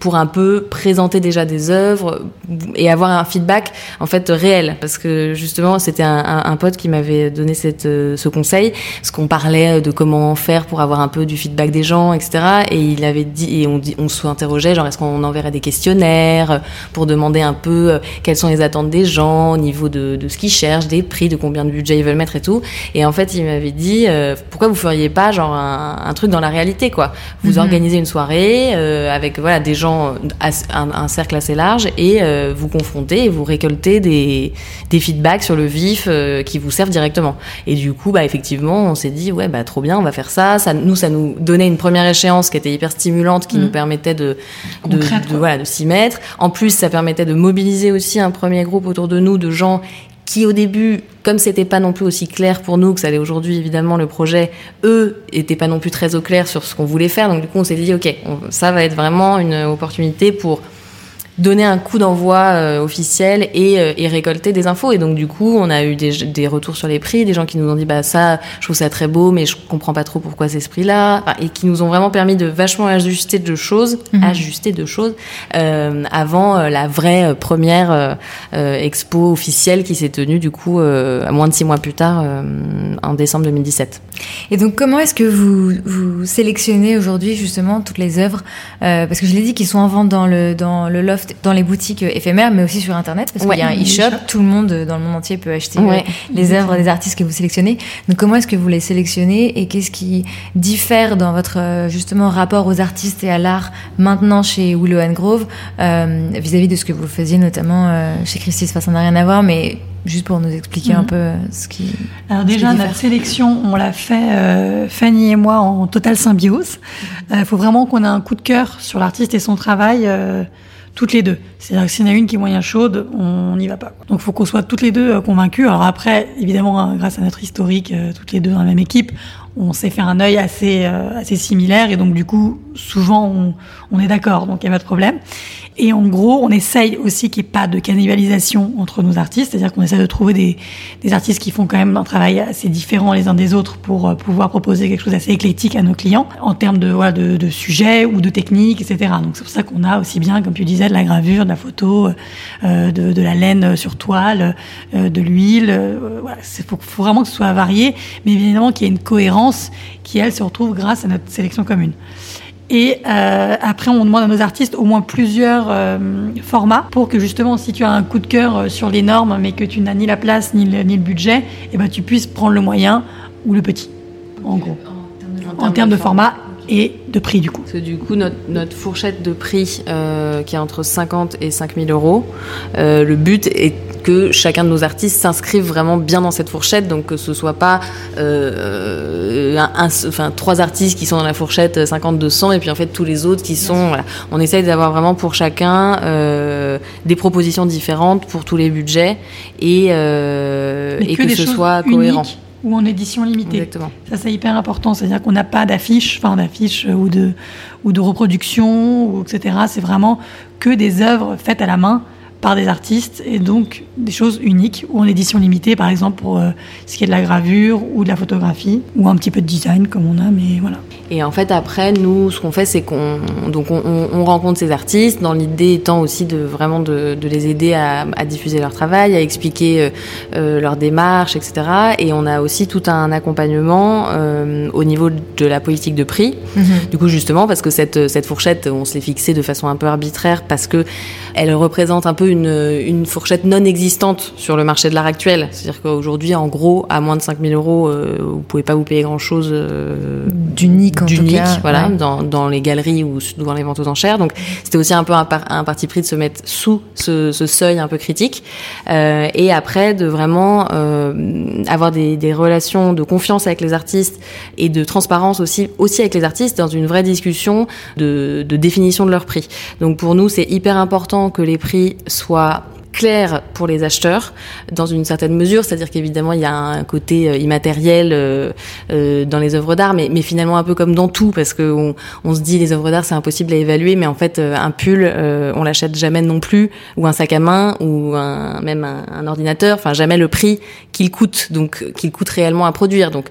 pour un peu présenter déjà des œuvres et avoir un feedback en fait réel. Parce que justement c'était un, un, un pote qui m'avait donné cette, euh, ce conseil. Parce qu'on parlait de comment faire pour avoir un peu du feedback des gens etc et il avait dit et on dit on s'interrogeait genre est-ce qu'on enverrait des questionnaires pour demander un peu euh, quelles sont les attentes des gens au niveau de, de ce qu'ils cherchent des prix de combien de budget ils veulent mettre et tout. Et en fait il m'avait dit euh, pourquoi vous feriez pas genre un, un truc dans la réalité quoi. Vous
Mhm.
organisez une soirée euh, avec voilà des gens as- un, un cercle assez large et euh, vous confrontez et vous récoltez des, des feedbacks sur le vif euh, qui vous servent directement. Et du coup, bah effectivement, on s'est dit ouais bah trop bien, on va faire ça. Ça nous ça nous donnait une première échéance qui était hyper stimulante, qui nous permettait de de,
Concrète,
de-
quoi.
voilà de s'y mettre. En plus, ça permettait de mobiliser aussi un premier groupe autour de nous de gens qui au début, comme c'était pas non plus aussi clair pour nous que ça l'est aujourd'hui, évidemment le projet, eux étaient pas non plus très au clair sur ce qu'on voulait faire. Donc du coup, on s'est dit ok, ça va être vraiment une opportunité pour donner un coup d'envoi euh, officiel et, euh, et récolter des infos. Et donc du coup, on a eu des, des retours sur les prix, des gens qui nous ont dit bah ça, je trouve ça très beau, mais je comprends pas trop pourquoi c'est ce prix-là, Enfin, et qui nous ont vraiment permis de vachement ajuster de choses,
Mhm.
ajuster de choses euh, avant la vraie première expo officielle qui s'est tenue du coup à moins de six mois plus tard, en décembre 2017.
Et donc, comment est-ce que vous, vous sélectionnez aujourd'hui justement toutes les œuvres? Parce que je l'ai dit, qu'ils sont en vente dans le dans le loft, dans les boutiques euh, éphémères, mais aussi sur Internet, parce
Ouais.
qu'il y a un e-shop. Tout le monde euh, dans le monde entier peut acheter euh,
Ouais.
les œuvres des artistes que vous sélectionnez. Donc, comment est-ce que vous les sélectionnez et qu'est-ce qui diffère dans votre justement rapport aux artistes et à l'art maintenant chez Willow and Grove euh, vis-à-vis de ce que vous faisiez notamment euh, chez Christie's? Enfin, ça n'a rien à voir, mais juste pour nous expliquer un
Mhm.
peu ce qui.
Alors déjà,
qui
notre sélection, on l'a fait, euh, Fanny et moi, en totale symbiose. Il faut vraiment qu'on ait un coup de cœur sur l'artiste et son travail, euh, toutes les deux. C'est-à-dire que s'il y en a une qui est moyen chaude, on n'y va pas. Donc il faut qu'on soit toutes les deux euh, convaincues. Alors après, évidemment, hein, grâce à notre historique, euh, toutes les deux dans la même équipe, on s'est fait un œil assez, euh, similaire. Et donc du coup, souvent, on est d'accord. Donc il n'y a pas de problème. Et en gros, on essaye aussi qu'il n'y ait pas de cannibalisation entre nos artistes, c'est-à-dire qu'on essaie de trouver des, artistes qui font quand même un travail assez différent les uns des autres pour euh, pouvoir proposer quelque chose d'assez éclectique à nos clients en termes de, voilà, de, sujets ou de techniques, etc. Donc c'est pour ça qu'on a aussi bien, comme tu disais, de la gravure, de la photo, euh, de, la laine sur toile, euh, de l'huile. Voilà, il faut vraiment que ce soit varié, mais évidemment qu'il y ait une cohérence qui, elle, se retrouve grâce à notre sélection commune. Et euh, après, on demande à nos artistes au moins plusieurs euh, formats pour que justement, si tu as un coup de cœur euh, sur les normes, mais que tu n'as ni la place ni le, ni le budget, eh ben, tu puisses prendre le moyen ou le petit, en gros, en termes de format et de prix du coup.
Parce que du coup, notre, notre fourchette de prix euh, qui est entre 50 et 5000 euros, euh, le but est que chacun de nos artistes s'inscrive vraiment bien dans cette fourchette, donc que ce soit pas euh, un, un- enfin, trois artistes qui sont dans la fourchette 50-200 et puis en fait tous les autres qui sont. Voilà. On essaye d'avoir vraiment pour chacun euh, des propositions différentes pour tous les budgets et, euh, et que, ce soit cohérent.
uniques ou en édition limitée.
Exactement.
Ça, c'est hyper important. C'est-à-dire qu'on n'a pas d'affiches, enfin d'affiches ou de, ou de reproduction, ou etc. C'est vraiment que des œuvres faites à la main par des artistes et donc des choses uniques ou en édition limitée, par exemple pour euh, ce qui est de la gravure ou de la photographie ou un petit peu de design comme on a, mais voilà.
Et en fait, après, nous, ce qu'on fait, c'est qu'on donc on, on- on rencontre ces artistes, dans l'idée étant aussi de vraiment de, de les aider à, à diffuser leur travail, à expliquer euh, euh, leur démarche, etc. Et on a aussi tout un accompagnement euh, au niveau de la politique de prix. Du coup, justement, parce que cette, cette fourchette, on se l'est fixée de façon un peu arbitraire parce que elle représente un peu une, une fourchette non existante sur le marché de l'art actuel. C'est-à-dire qu'aujourd'hui, en gros, à moins de 5000 euros, euh, vous pouvez pas vous payer grand-chose euh,
D'unique, en tout
d'unique,
cas,
voilà,
ouais.
dans, dans les galeries ou dans les ventes aux enchères. Donc, c'était aussi un peu un, par- un parti pris de se mettre sous ce, ce seuil un peu critique. Euh, et après, de vraiment euh, avoir des, des relations de confiance avec les artistes et de transparence aussi, aussi avec les artistes dans une vraie discussion de, de définition de leur prix. Donc, pour nous, c'est hyper important que les prix soient clairs pour les acheteurs dans une certaine mesure, c'est-à-dire qu'évidemment il y a un côté euh, immatériel euh, euh, dans les œuvres d'art, mais, mais finalement un peu comme dans tout, parce que on, on se dit les œuvres d'art c'est impossible à évaluer, mais en fait euh, un pull euh, on l'achète jamais non plus, ou un sac à main, ou un, même un, un ordinateur, enfin jamais le prix qu'il coûte, donc qu'il coûte réellement à produire. Donc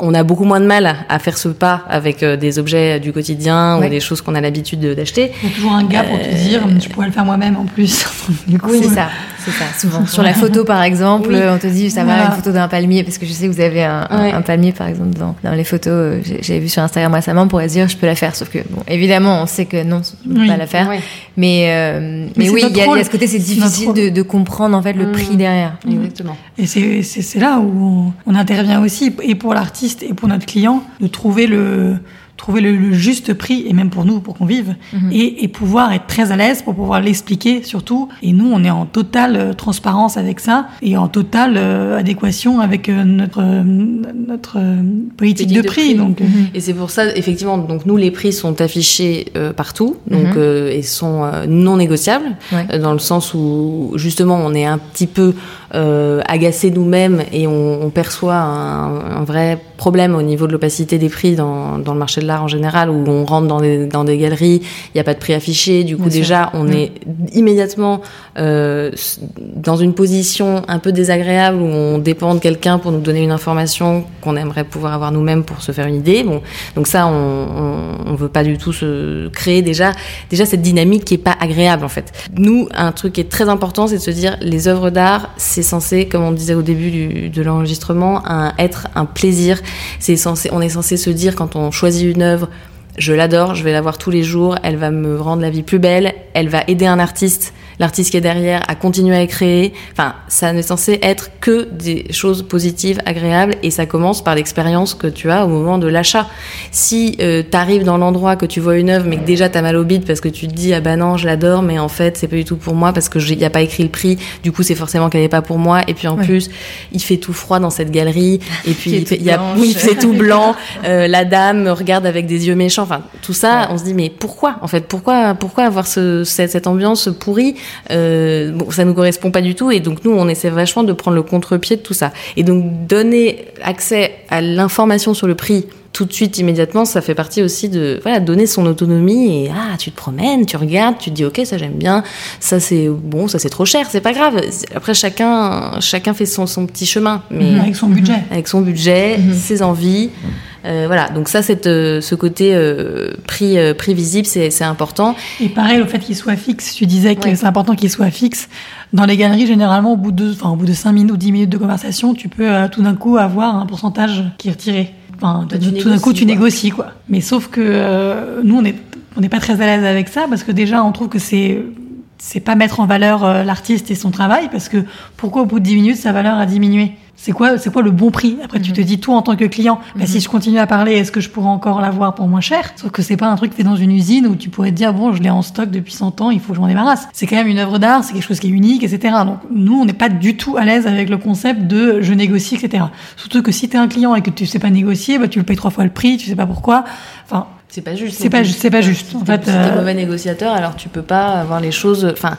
on a beaucoup moins de mal à, faire ce pas avec euh, des objets du quotidien
Ouais.
ou des choses qu'on a l'habitude de- d'acheter.
Il y a toujours un gars pour te dire, je pourrais le faire moi-même en plus. [laughs] du coup,
C'est ça, c'est ça, souvent. [laughs] Sur la photo, par exemple,
Oui.
on te dit, ça va,
Voilà.
une photo d'un palmier, parce que je sais que vous avez un, un-
Ouais.
un palmier, par exemple, dans, dans les photos, euh, j'ai- j'avais vu sur Instagram récemment, on pourrait se dire, je peux la faire, sauf que, bon, évidemment, on sait que non, on peut
Oui.
pas la faire.
Ouais.
Mais, euh, mais,
c'est
oui, il y, a- y ce côté, c'est difficile de, de comprendre, en fait, le
Mm.
prix derrière.
Exactement.
Et c'est c'est- c'est là où on, on intervient aussi, et pour l'artiste et pour notre client, de trouver le, trouver le, le juste prix, et même pour nous, pour qu'on vive,
Mhm.
et, et pouvoir être très à l'aise pour pouvoir l'expliquer surtout. Et nous, on est en totale euh, transparence avec ça, et en totale euh, adéquation avec euh, notre, euh, notre politique, de
de
prix.
prix.
Donc,
Et c'est pour ça, effectivement, donc nous les prix sont affichés euh, partout, donc euh, et sont non négociables,
Ouais.
dans le sens où justement on est un petit peu euh, agacé nous-mêmes et on, on perçoit un, un vrai problème au niveau de l'opacité des prix dans, dans le marché de l'art en général, où on rentre dans des, dans des galeries, il n'y a pas de prix affiché, du coup
Bien sûr.
déjà on
Mhm.
est immédiatement euh, dans une position un peu désagréable où on dépend de quelqu'un pour nous donner une information qu'on aimerait pouvoir avoir nous-mêmes pour se faire une idée. Bon, donc ça, on, on veut pas du tout se créer déjà, déjà cette dynamique qui est pas agréable en fait. Nous, un truc qui est très important, c'est de se dire les œuvres d'art, c'est censé, comme on disait au début du, de l'enregistrement, être un plaisir. C'est censé, on est censé se dire quand on choisit une œuvre. Je l'adore, je vais la voir tous les jours, elle va me rendre la vie plus belle, elle va aider un artiste l'artiste qui est derrière a continué à créer. Enfin, ça n'est censé être que des choses positives, agréables, et ça commence par l'expérience que tu as au moment de l'achat. Si euh, tu arrives dans l'endroit que tu vois une œuvre, mais que déjà t'as mal au bide parce que tu te dis ah bah non je l'adore, mais en fait c'est pas du tout pour moi parce que il y a pas écrit le prix, du coup c'est forcément qu'elle n'est pas pour moi. Et puis en plus il fait tout froid dans cette galerie, et [laughs] puis il, y a oui c'est tout blanc. [laughs] Euh, la dame me regarde avec des yeux méchants. Enfin tout ça, on se dit mais pourquoi? En fait pourquoi pourquoi avoir ce, cette, cette ambiance pourrie? Euh, bon, ça nous correspond pas du tout et donc nous on essaie vachement de prendre le contre-pied de tout ça. Et donc donner accès à l'information sur le prix tout de suite, immédiatement, ça fait partie aussi de voilà, donner son autonomie et ah, tu te promènes, tu regardes, tu te dis ok, ça j'aime bien, ça c'est bon, ça c'est trop cher, c'est pas grave. Après, chacun, chacun fait son, son petit chemin.
Mais mhm. avec son budget.
Avec son budget, mhm. ses envies. Euh, voilà, donc ça, c'est euh, ce côté euh, prix, euh, prix visible, c'est important.
Et pareil, le fait qu'il soit fixe, tu disais que c'est important qu'il soit fixe. Dans les galeries, généralement, au bout de, enfin, au bout de 5 minutes ou 10 minutes de conversation, tu peux tout d'un coup avoir un pourcentage qui est retiré. Enfin, tout d'un coup, tu négocies, quoi. Mais sauf que euh, nous, on n'est on n'est pas très à l'aise avec ça parce que déjà, on trouve que c'est c'est pas mettre en valeur euh, l'artiste et son travail parce que pourquoi au bout de 10 minutes sa valeur a diminué? C'est quoi, c'est quoi le bon prix Après, tu te mhm. dis tout en tant que client. Bah, si mhm. je continue à parler, est-ce que je pourrais encore l'avoir pour moins cher? Sauf que c'est pas un truc fait dans une usine où tu pourrais te dire bon, je l'ai en stock depuis 100 ans, il faut que je m'en débarrasse. C'est quand même une œuvre d'art, c'est quelque chose qui est unique, etc. Donc nous, on n'est pas du tout à l'aise avec le concept de je négocie, etc. Surtout que si tu es un client et que tu sais pas négocier, bah, tu le payes trois fois le prix, tu sais pas pourquoi. Enfin,
c'est pas juste.
C'est pas, pas juste.
En fait, si euh... mauvais négociateur, alors tu peux pas avoir les choses. Enfin,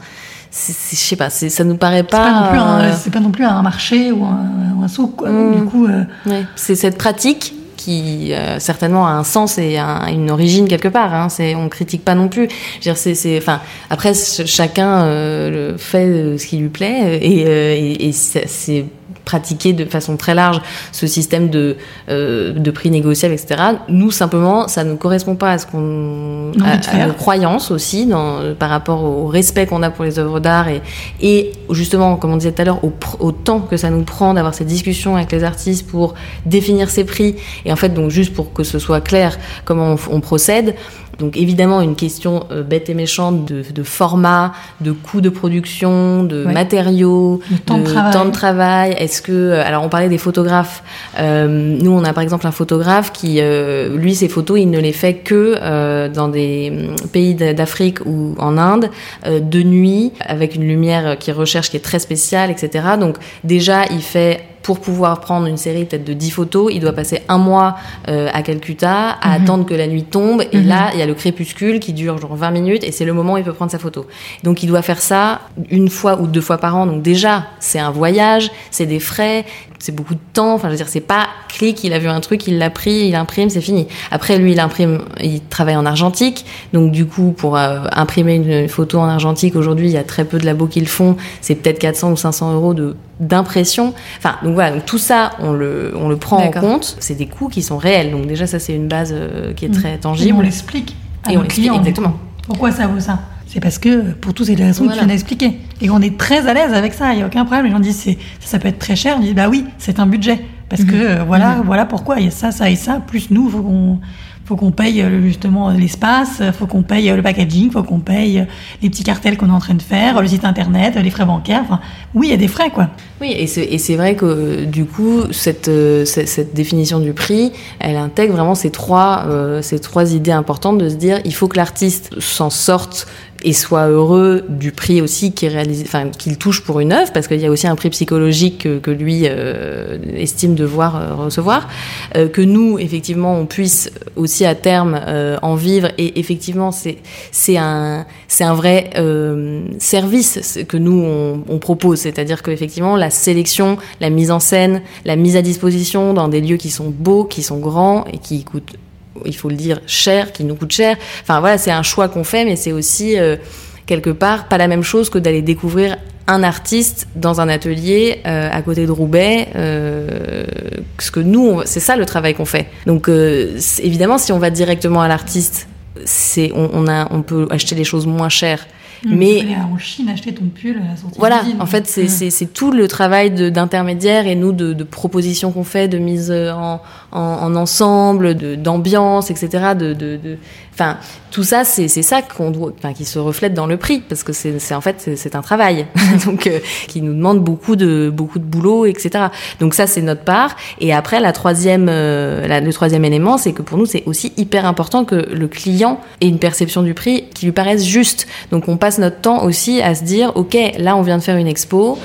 je sais pas, ça nous paraît pas.
C'est pas, non plus un marché ou un, un souk. Quoi. du
mm. coup, euh... c'est cette pratique qui euh, certainement a un sens et une origine quelque part. Hein. C'est, on critique pas non plus. Je veux dire, c'est, enfin, après chacun euh, fait euh, ce qui lui plaît et, euh, et, et c'est pratiquer de façon très large ce système de, euh, de prix négociables, etc. Nous, simplement, ça ne correspond pas à ce qu'on, à, nos croyances aussi, dans, par rapport au respect qu'on a pour les œuvres d'art et, et justement, comme on disait tout à l'heure, au, au temps que ça nous prend d'avoir cette discussion avec les artistes pour définir ces prix. Et en fait, donc, juste pour que ce soit clair comment on, on procède, donc évidemment une question euh, bête et méchante de, de, format, de coût de production, de matériaux,
de temps
de travail. Est-ce que euh, alors on parlait des photographes. Euh, nous on a par exemple un photographe qui euh, lui ses photos il ne les fait que dans des mm, pays d'Afrique ou en Inde de nuit avec une lumière qui recherche qui est très spéciale etc. Donc déjà il fait pour pouvoir prendre une série peut-être de 10 photos, il doit passer un mois euh, à Calcutta, à mhm. attendre que la nuit tombe, et mhm. là, il y a le crépuscule qui dure genre 20 minutes, et c'est le moment où il peut prendre sa photo. Donc il doit faire ça une fois ou deux fois par an, donc déjà, c'est un voyage, c'est des frais, c'est beaucoup de temps. Enfin, je veux dire, c'est pas clic, il a vu un truc, il l'a pris, il imprime, c'est fini. Après, lui, il imprime, il travaille en argentique. Donc, du coup, pour euh, imprimer une photo en argentique, aujourd'hui, il y a très peu de labos qui le font. C'est peut-être 400 ou 500 euros de d'impression. Enfin, donc voilà, donc tout ça, on le, on le prend en compte. C'est des coûts qui sont réels. Donc déjà, ça, c'est une base euh, qui est mm. très tangible. Et
on l'explique à et on clients.
Exactement.
Pourquoi ça vaut ça? C'est parce que pour tous ces raisons que tu viens d'expliquer. Et on est très à l'aise avec ça, il n'y a aucun problème. Les gens disent ça, ça peut être très cher. On dit bah oui, c'est un budget. Parce mhm. que euh, voilà, mhm. voilà pourquoi. Il y a ça, ça et ça. Plus nous, faut qu'on faut qu'on paye euh, justement l'espace, faut qu'on paye euh, le packaging, faut qu'on paye les petits cartels qu'on est en train de faire, le site internet, les frais bancaires. Enfin, oui, il y a des frais, quoi.
Oui, et c'est vrai que du coup, cette, cette, cette, définition du prix, elle intègre vraiment ces trois, euh, ces trois idées importantes de se dire, il faut que l'artiste s'en sorte et soit heureux du prix aussi qu'il touche pour une œuvre, parce qu'il y a aussi un prix psychologique que, lui euh, estime devoir euh, recevoir, euh, que nous effectivement on puisse aussi à terme en vivre. Et effectivement c'est c'est un c'est un vrai service que nous on, on propose, c'est-à-dire qu'effectivement la sélection, la mise en scène, la mise à disposition dans des lieux qui sont beaux, qui sont grands et qui coûtent il faut le dire, cher, qui nous coûte cher. Enfin voilà, c'est un choix qu'on fait, mais c'est aussi euh, quelque part pas la même chose que d'aller découvrir un artiste dans un atelier euh, à côté de Roubaix. Euh, ce que nous, c'est ça le travail qu'on fait. Donc euh, évidemment, si on va directement à l'artiste, c'est on, on, a, on peut acheter les choses moins chères.
Mmh, mais aller en Chine acheter ton pull à la sortie
voilà en fait c'est c'est tout le travail d'intermédiaire et nous de, de propositions qu'on fait de mise en, en, en ensemble d'ambiance etc de, de Enfin, tout ça, c'est ça qu'on doit, enfin, qui se reflète dans le prix, parce que c'est en fait c'est un travail, [laughs] donc euh, qui nous demande beaucoup de beaucoup de boulot, etc. Donc ça, c'est notre part. Et après, la troisième, euh, la, le troisième élément, c'est que pour nous, c'est aussi hyper important que le client ait une perception du prix qui lui paraisse juste. Donc on passe notre temps aussi à se dire, ok, là, on vient de faire une expo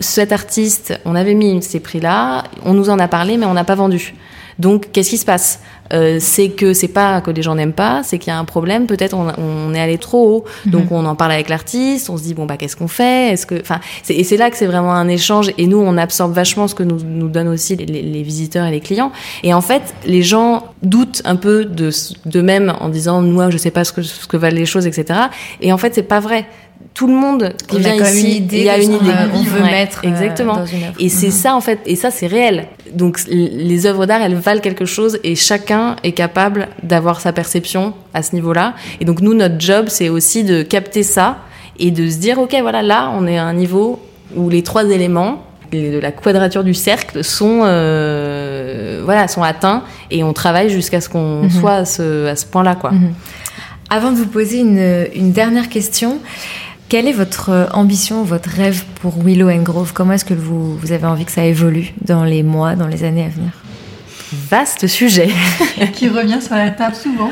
cet artiste, on avait mis ces prix-là, on nous en a parlé, mais on n'a pas vendu. Donc, qu'est-ce qui se passe? Euh, C'est que c'est pas que les gens n'aiment pas, c'est qu'il y a un problème. Peut-être on, on, est allé trop haut. Mhm. Donc, on en parle avec l'artiste, on se dit bon bah qu'est-ce qu'on fait? Est-ce que, enfin, et c'est là que c'est vraiment un échange. Et nous, on absorbe vachement ce que nous nous donnent aussi les, les, visiteurs et les clients. Et en fait, les gens doutent un peu de de même en disant moi je sais pas ce que ce que valent les choses, etc. Et en fait, c'est pas vrai tout le monde qui vient ici, il y a une idée.
On veut mettre
euh, exactement. Dans une œuvre. Et c'est ça en fait, et ça c'est réel. Donc les œuvres d'art, elles valent quelque chose, et chacun est capable d'avoir sa perception à ce niveau-là. Et donc nous, notre job, c'est aussi de capter ça et de se dire, ok, voilà, là, on est à un niveau où les trois éléments de la quadrature du cercle sont euh, voilà sont atteints et on travaille jusqu'à ce qu'on mhm. soit à ce, à ce point-là quoi. Mhm.
Avant de vous poser une, une dernière question, quelle est votre euh, ambition, votre rêve pour Willow and Grove? Comment est-ce que vous, vous avez envie que ça évolue dans les mois, dans les années à venir?
Vaste sujet. [laughs]
Qui revient sur la table souvent.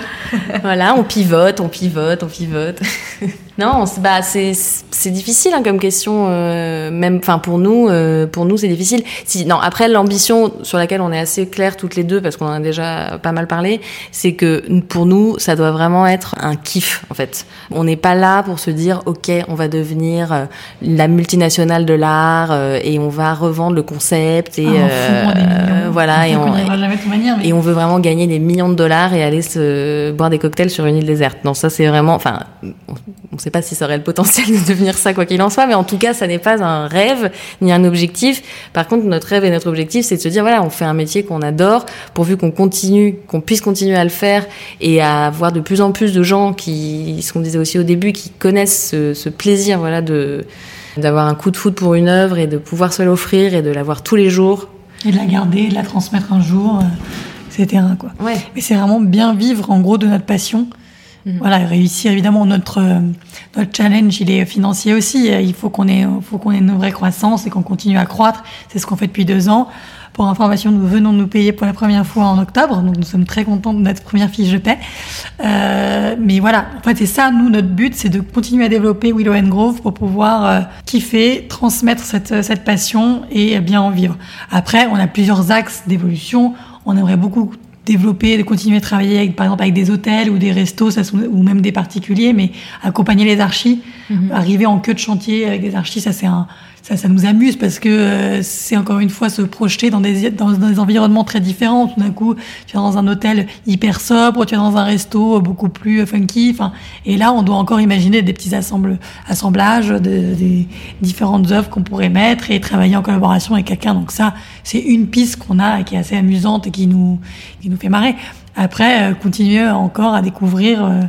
voilà, on pivote, on pivote, on pivote. [laughs] non, bah c'est c'est difficile hein, comme question, euh, même, enfin pour nous, euh, pour nous c'est difficile. Si non, après l'ambition sur laquelle on est assez clair toutes les deux parce qu'on en a déjà pas mal parlé, c'est que pour nous ça doit vraiment être un kiff en fait. On n'est pas là pour se dire ok on va devenir euh, la multinationale de l'art et on va revendre le concept et
ah,
voilà
et on,
et on veut vraiment gagner des millions de dollars et aller se boire des cocktails sur une île déserte. Non ça c'est vraiment, enfin on ne sait pas si ça aurait le potentiel [laughs] de devenir ça quoi qu'il en soit, mais en tout cas, ça n'est pas un rêve ni un objectif. Par contre, notre rêve et notre objectif, c'est de se dire voilà, on fait un métier qu'on adore, pourvu qu'on continue, qu'on puisse continuer à le faire et à avoir de plus en plus de gens qui, ce qu'on disait aussi au début, qui connaissent ce, plaisir, voilà, de d'avoir un coup de foot pour une œuvre et de pouvoir se l'offrir et de l'avoir tous les jours.
Et de la garder, de la transmettre un jour, euh, etc. Quoi.
Ouais.
Mais c'est vraiment bien vivre en gros de notre passion Mhm. Voilà, réussir évidemment notre euh, notre challenge, il est financier aussi. Il faut qu'on ait faut qu'on ait une vraie croissance et qu'on continue à croître. C'est ce qu'on fait depuis deux ans. Pour information, nous venons de nous payer pour la première fois en octobre, donc nous sommes très contents de notre première fiche de paie. Euh, mais voilà, en fait, c'est ça, nous, notre but, c'est de continuer à développer Willow and Grove pour pouvoir euh, kiffer, transmettre cette, cette passion et bien en vivre. Après, on a plusieurs axes d'évolution. On aimerait beaucoup développer, de continuer à travailler avec, par exemple avec des hôtels ou des restos, ça, ou même des particuliers, mais accompagner les archis, mhm. arriver en queue de chantier avec des archis, ça c'est un, ça, ça nous amuse parce que euh, c'est encore une fois se projeter dans des, dans, des environnements très différents. Tout d'un coup, tu es dans un hôtel hyper sobre, tu es dans un resto beaucoup plus funky. Enfin, et là, on doit encore imaginer des petits assemblages de, des différentes œuvres qu'on pourrait mettre et travailler en collaboration avec quelqu'un. Donc ça, c'est une piste qu'on a qui est assez amusante et qui nous, qui nous fait marrer. Après, euh, continuer encore à découvrir euh,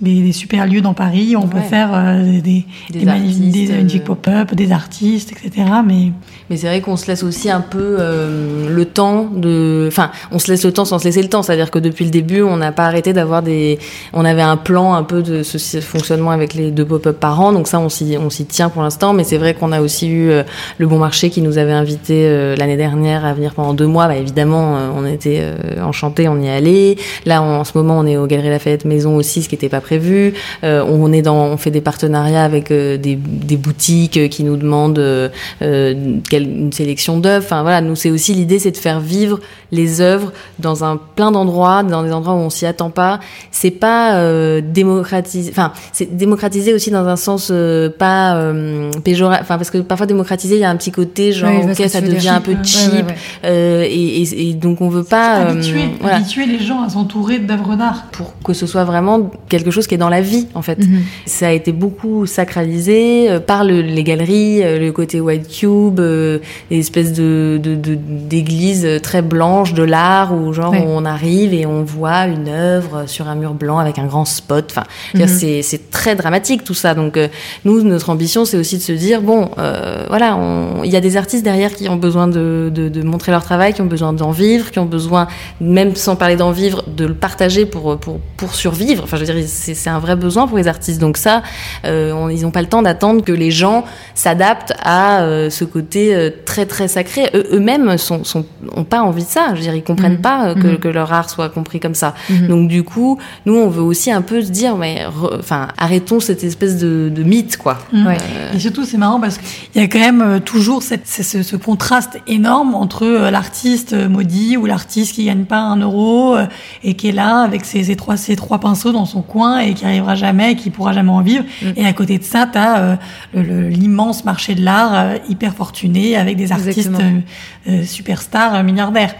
des, super lieux dans Paris. On peut faire euh, des, des, des, des euh, pop-up, des artistes, etc. Mais,
mais c'est vrai qu'on se laisse aussi un peu euh, le temps de. Enfin, on se laisse le temps sans se laisser le temps. C'est-à-dire que depuis le début, on n'a pas arrêté d'avoir des. On avait un plan un peu de ce fonctionnement avec les deux pop-up par an. Donc ça, on s'y, on s'y tient pour l'instant. Mais c'est vrai qu'on a aussi eu le Bon Marché qui nous avait invité l'année dernière à venir pendant deux mois. Bah, évidemment, on était enchantés, on y allait. Là, en ce moment, on est au Galerie Lafayette Maison aussi, ce qui n'était pas prévu. Euh, on est dans, on fait des partenariats avec euh, des, des, boutiques qui nous demandent euh, une sélection d'œuvres. Enfin voilà, nous c'est aussi l'idée, c'est de faire vivre les œuvres dans un plein d'endroits, dans des endroits où on s'y attend pas. C'est pas démocratiser, enfin c'est démocratiser aussi dans un sens pas péjoratif. Enfin parce que parfois démocratiser, il y a un petit côté genre ok ça devient un peu cheap et, et, donc on veut pas
habituer, habituer les gens à s'entourer d'œuvres d'art
pour que ce soit vraiment quelque chose qui est dans la vie en fait.
Mhm.
Ça a été beaucoup sacralisé euh, par le, les galeries, euh, le côté white cube, euh, des espèces de de- de- d'églises très blanches de l'art où genre on arrive et on voit une œuvre sur un mur blanc avec un grand spot. Enfin,
Mhm.
c'est c'est très dramatique tout ça. Donc euh, nous, notre ambition, c'est aussi de se dire bon, euh, voilà, il y a des artistes derrière qui ont besoin de, de, de montrer leur travail, qui ont besoin d'en vivre, qui ont besoin, même sans parler d'en vivre, de le partager pour pour pour survivre. Enfin, je veux dire, c'est c'est un vrai besoin pour les artistes. Donc ça, euh, on- ils n'ont pas le temps d'attendre que les gens s'adaptent à ce côté euh, très très sacré. Eux- Eux-mêmes sont, sont ont pas envie de ça. Je veux dire, ils comprennent
Mhm.
pas euh, que,
Mhm.
que leur art soit compris comme ça.
Mhm.
Donc du coup, nous, on veut aussi un peu se dire, mais enfin, arrêtons cette espèce de, de mythe, quoi.
Ouais.
Et surtout, c'est marrant parce qu'il y a quand même euh, toujours cette, ce, ce contraste énorme entre euh, l'artiste euh, maudit ou l'artiste qui gagne pas un euro euh, et qui est là avec ses, ses trois, ses trois pinceaux dans son coin et qui arrivera jamais, qui pourra jamais en vivre.
Mm.
Et à côté de ça, tu as l'immense marché de l'art euh, hyper fortuné avec des artistes euh, euh, superstars, euh, milliardaires.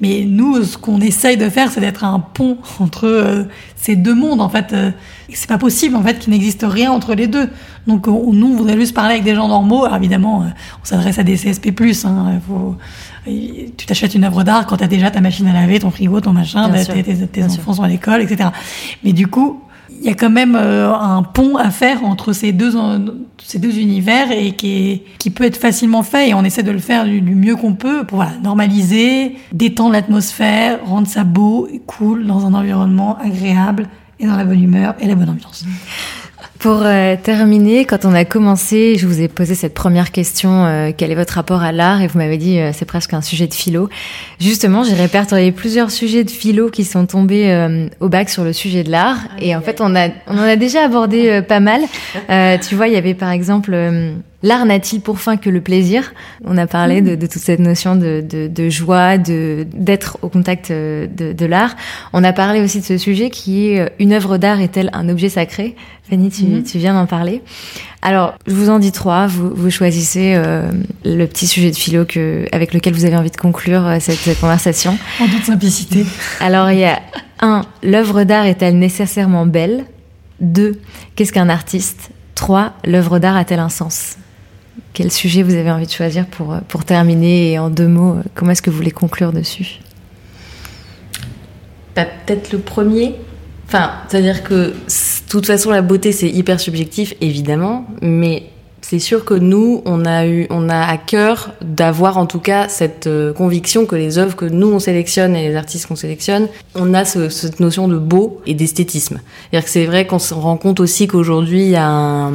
Mais nous, ce qu'on essaye de faire, c'est d'être un pont entre euh, ces deux mondes. En fait, euh, c'est pas possible en fait qu'il n'existe rien entre les deux. Donc, on, nous, on voudrait juste parler avec des gens normaux. Alors évidemment, on s'adresse à des CSP+. Hein, faut, tu t'achètes une œuvre d'art quand t'as déjà ta machine à laver, ton frigo, ton machin,
Bien
tes, enfants sont à l'école, etc. Mais du coup, il y a quand même euh, un pont à faire entre ces deux ces deux univers et qui est, qui peut être facilement fait et on essaie de le faire du, du mieux qu'on peut pour voilà, normaliser, détendre l'atmosphère, rendre ça beau et cool dans un environnement agréable et dans la bonne humeur et la bonne ambiance.
Pour euh, terminer, quand on a commencé, je vous ai posé cette première question euh, quel est votre rapport à l'art? Et vous m'avez dit euh, c'est presque un sujet de philo. Justement, j'ai répertorié plusieurs sujets de philo qui sont tombés euh, au bac sur le sujet de l'art. Et en fait, on a on en a déjà abordé euh, pas mal. Euh, tu vois, il y avait par exemple l'art n'a-t-il pour fin que le plaisir? On a parlé de, de toute cette notion de, de, de joie, de d'être au contact euh, de, l'art. On a parlé aussi de ce sujet qui est euh, une œuvre d'art est-elle un objet sacré? Fanny, tu,
Mhm.
tu viens d'en parler. Alors, je vous en dis trois. Vous, vous choisissez euh, le petit sujet de philo que, avec lequel vous avez envie de conclure cette, cette conversation.
En toute simplicité.
Alors, il y a un, l'œuvre d'art est-elle nécessairement belle? Deux, qu'est-ce qu'un artiste? Trois, l'œuvre d'art a-t-elle un sens? Quel sujet vous avez envie de choisir pour, euh, terminer Et en deux mots, euh, comment est-ce que vous voulez conclure dessus?
Bah, Peut-être le premier. Enfin, c'est-à-dire que, de toute façon, la beauté, c'est hyper subjectif, évidemment, mais c'est sûr que nous, on a eu, on a à cœur d'avoir en tout cas cette euh, conviction que les œuvres que nous on sélectionne et les artistes qu'on sélectionne, on a ce- cette notion de beau et d'esthétisme. C'est-à-dire que c'est vrai qu'on se rend compte aussi qu'aujourd'hui, un,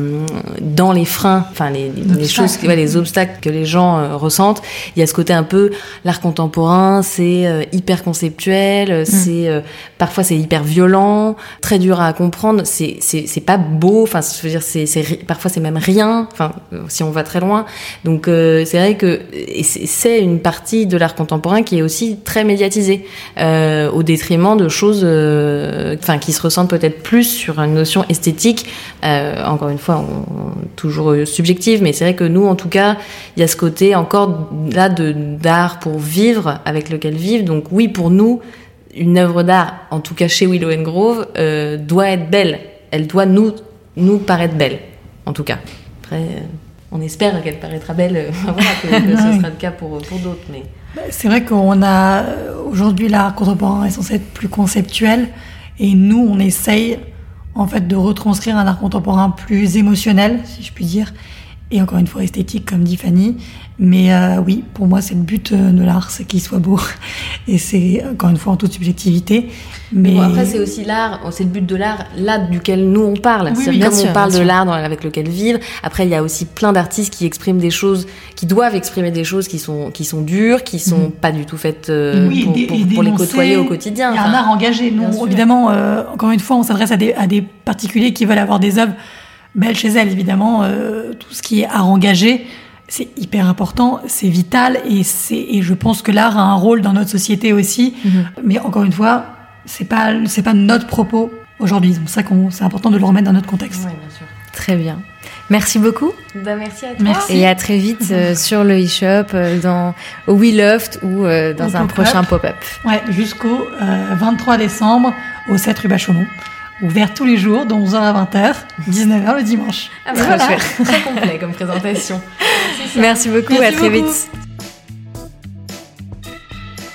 dans les freins, enfin les, les- les
Obstacles.
choses, ouais, les obstacles que les gens euh, ressentent, il y a ce côté un peu l'art contemporain, c'est euh, hyper conceptuel, euh, c'est parfois c'est hyper violent, très dur à comprendre, c'est c'est c'est pas beau, enfin je veux dire c'est c'est parfois c'est même rien, enfin euh, si on va très loin. Donc euh, c'est vrai que c'est- une partie de l'art contemporain qui est aussi très médiatisée euh, au détriment de choses euh, enfin qui se ressentent peut-être plus sur une notion esthétique. Euh, encore une fois on- toujours subjective mais c'est vrai que nous en tout cas il y a ce côté encore là de d'art pour vivre avec lequel vivre. Donc oui pour nous une œuvre d'art en tout cas chez Willow and Grove euh, doit être belle. Elle doit nous nous paraître belle en tout cas. Après euh, on espère qu'elle paraîtra belle euh, [laughs] voilà, que, que [laughs] ce sera le cas pour, pour d'autres mais
C'est vrai qu'on a euh, aujourd'hui l'art contemporain est censé être plus conceptuel et nous on essaye en fait de retranscrire un art contemporain plus émotionnel si je puis dire et encore une fois esthétique comme dit Fanny mais euh, oui pour moi c'est le but euh, de l'art c'est qu'il soit beau [laughs] et c'est encore une fois en toute subjectivité mais
Bon, après, c'est aussi l'art, c'est le but de l'art, là duquel nous on parle.
Oui,
c'est
oui,
comme
bien sûr,
on parle de l'art avec lequel vivre. Après, il y a aussi plein d'artistes qui expriment des choses, qui doivent exprimer des choses qui sont qui sont dures, qui sont
Mhm.
pas du tout faites euh,
Oui,
pour, les côtoyer au quotidien.
Il y a un art engagé. Nous, évidemment, euh, encore une fois, on s'adresse à des, à des particuliers qui veulent avoir des œuvres belles chez elles. Évidemment, euh, tout ce qui est art engagé, c'est hyper important, c'est vital, et c'est et je pense que l'art a un rôle dans notre société aussi. Mais encore une fois, c'est pas c'est pas notre propos aujourd'hui. C'est pour ça qu'on c'est important de le remettre dans notre contexte.
ouais, bien sûr.
Très bien. Merci beaucoup.
Bah, merci à toi.
Merci.
Et à très vite euh, [laughs] sur le e-shop, euh, dans, au We Loft ou euh, dans
Au
un prochain pop-up.
Ouais, jusqu'au euh, 23 décembre au 7 rue Bachaumont. Ouvert tous les jours, de 11h à 20h, 19h le dimanche.
Ah bah voilà. très complet comme présentation.
Merci beaucoup,
Merci
à très
beaucoup.
vite.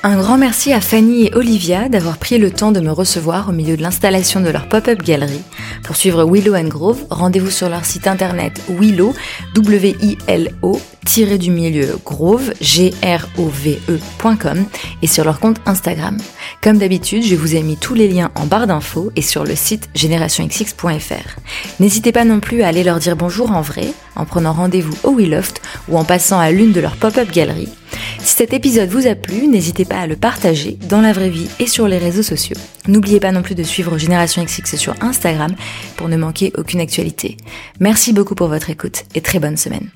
Un grand merci à Fanny et Olivia d'avoir pris le temps de me recevoir au milieu de l'installation de leur pop-up galerie. Pour suivre Willow and Grove, rendez-vous sur leur site internet willow, W-I-L-O, tiré du milieu Grove, G-R-O-V-E.com et sur leur compte Instagram. Comme d'habitude, je vous ai mis tous les liens en barre d'infos et sur le site générationxx.fr. N'hésitez pas non plus à aller leur dire bonjour en vrai, en prenant rendez-vous au Willoft ou en passant à l'une de leurs pop-up galeries. Si cet épisode vous a plu, n'hésitez pas à le partager dans la vraie vie et sur les réseaux sociaux. N'oubliez pas non plus de suivre Génération XX sur Instagram pour ne manquer aucune actualité. Merci beaucoup pour votre écoute et très bonne semaine.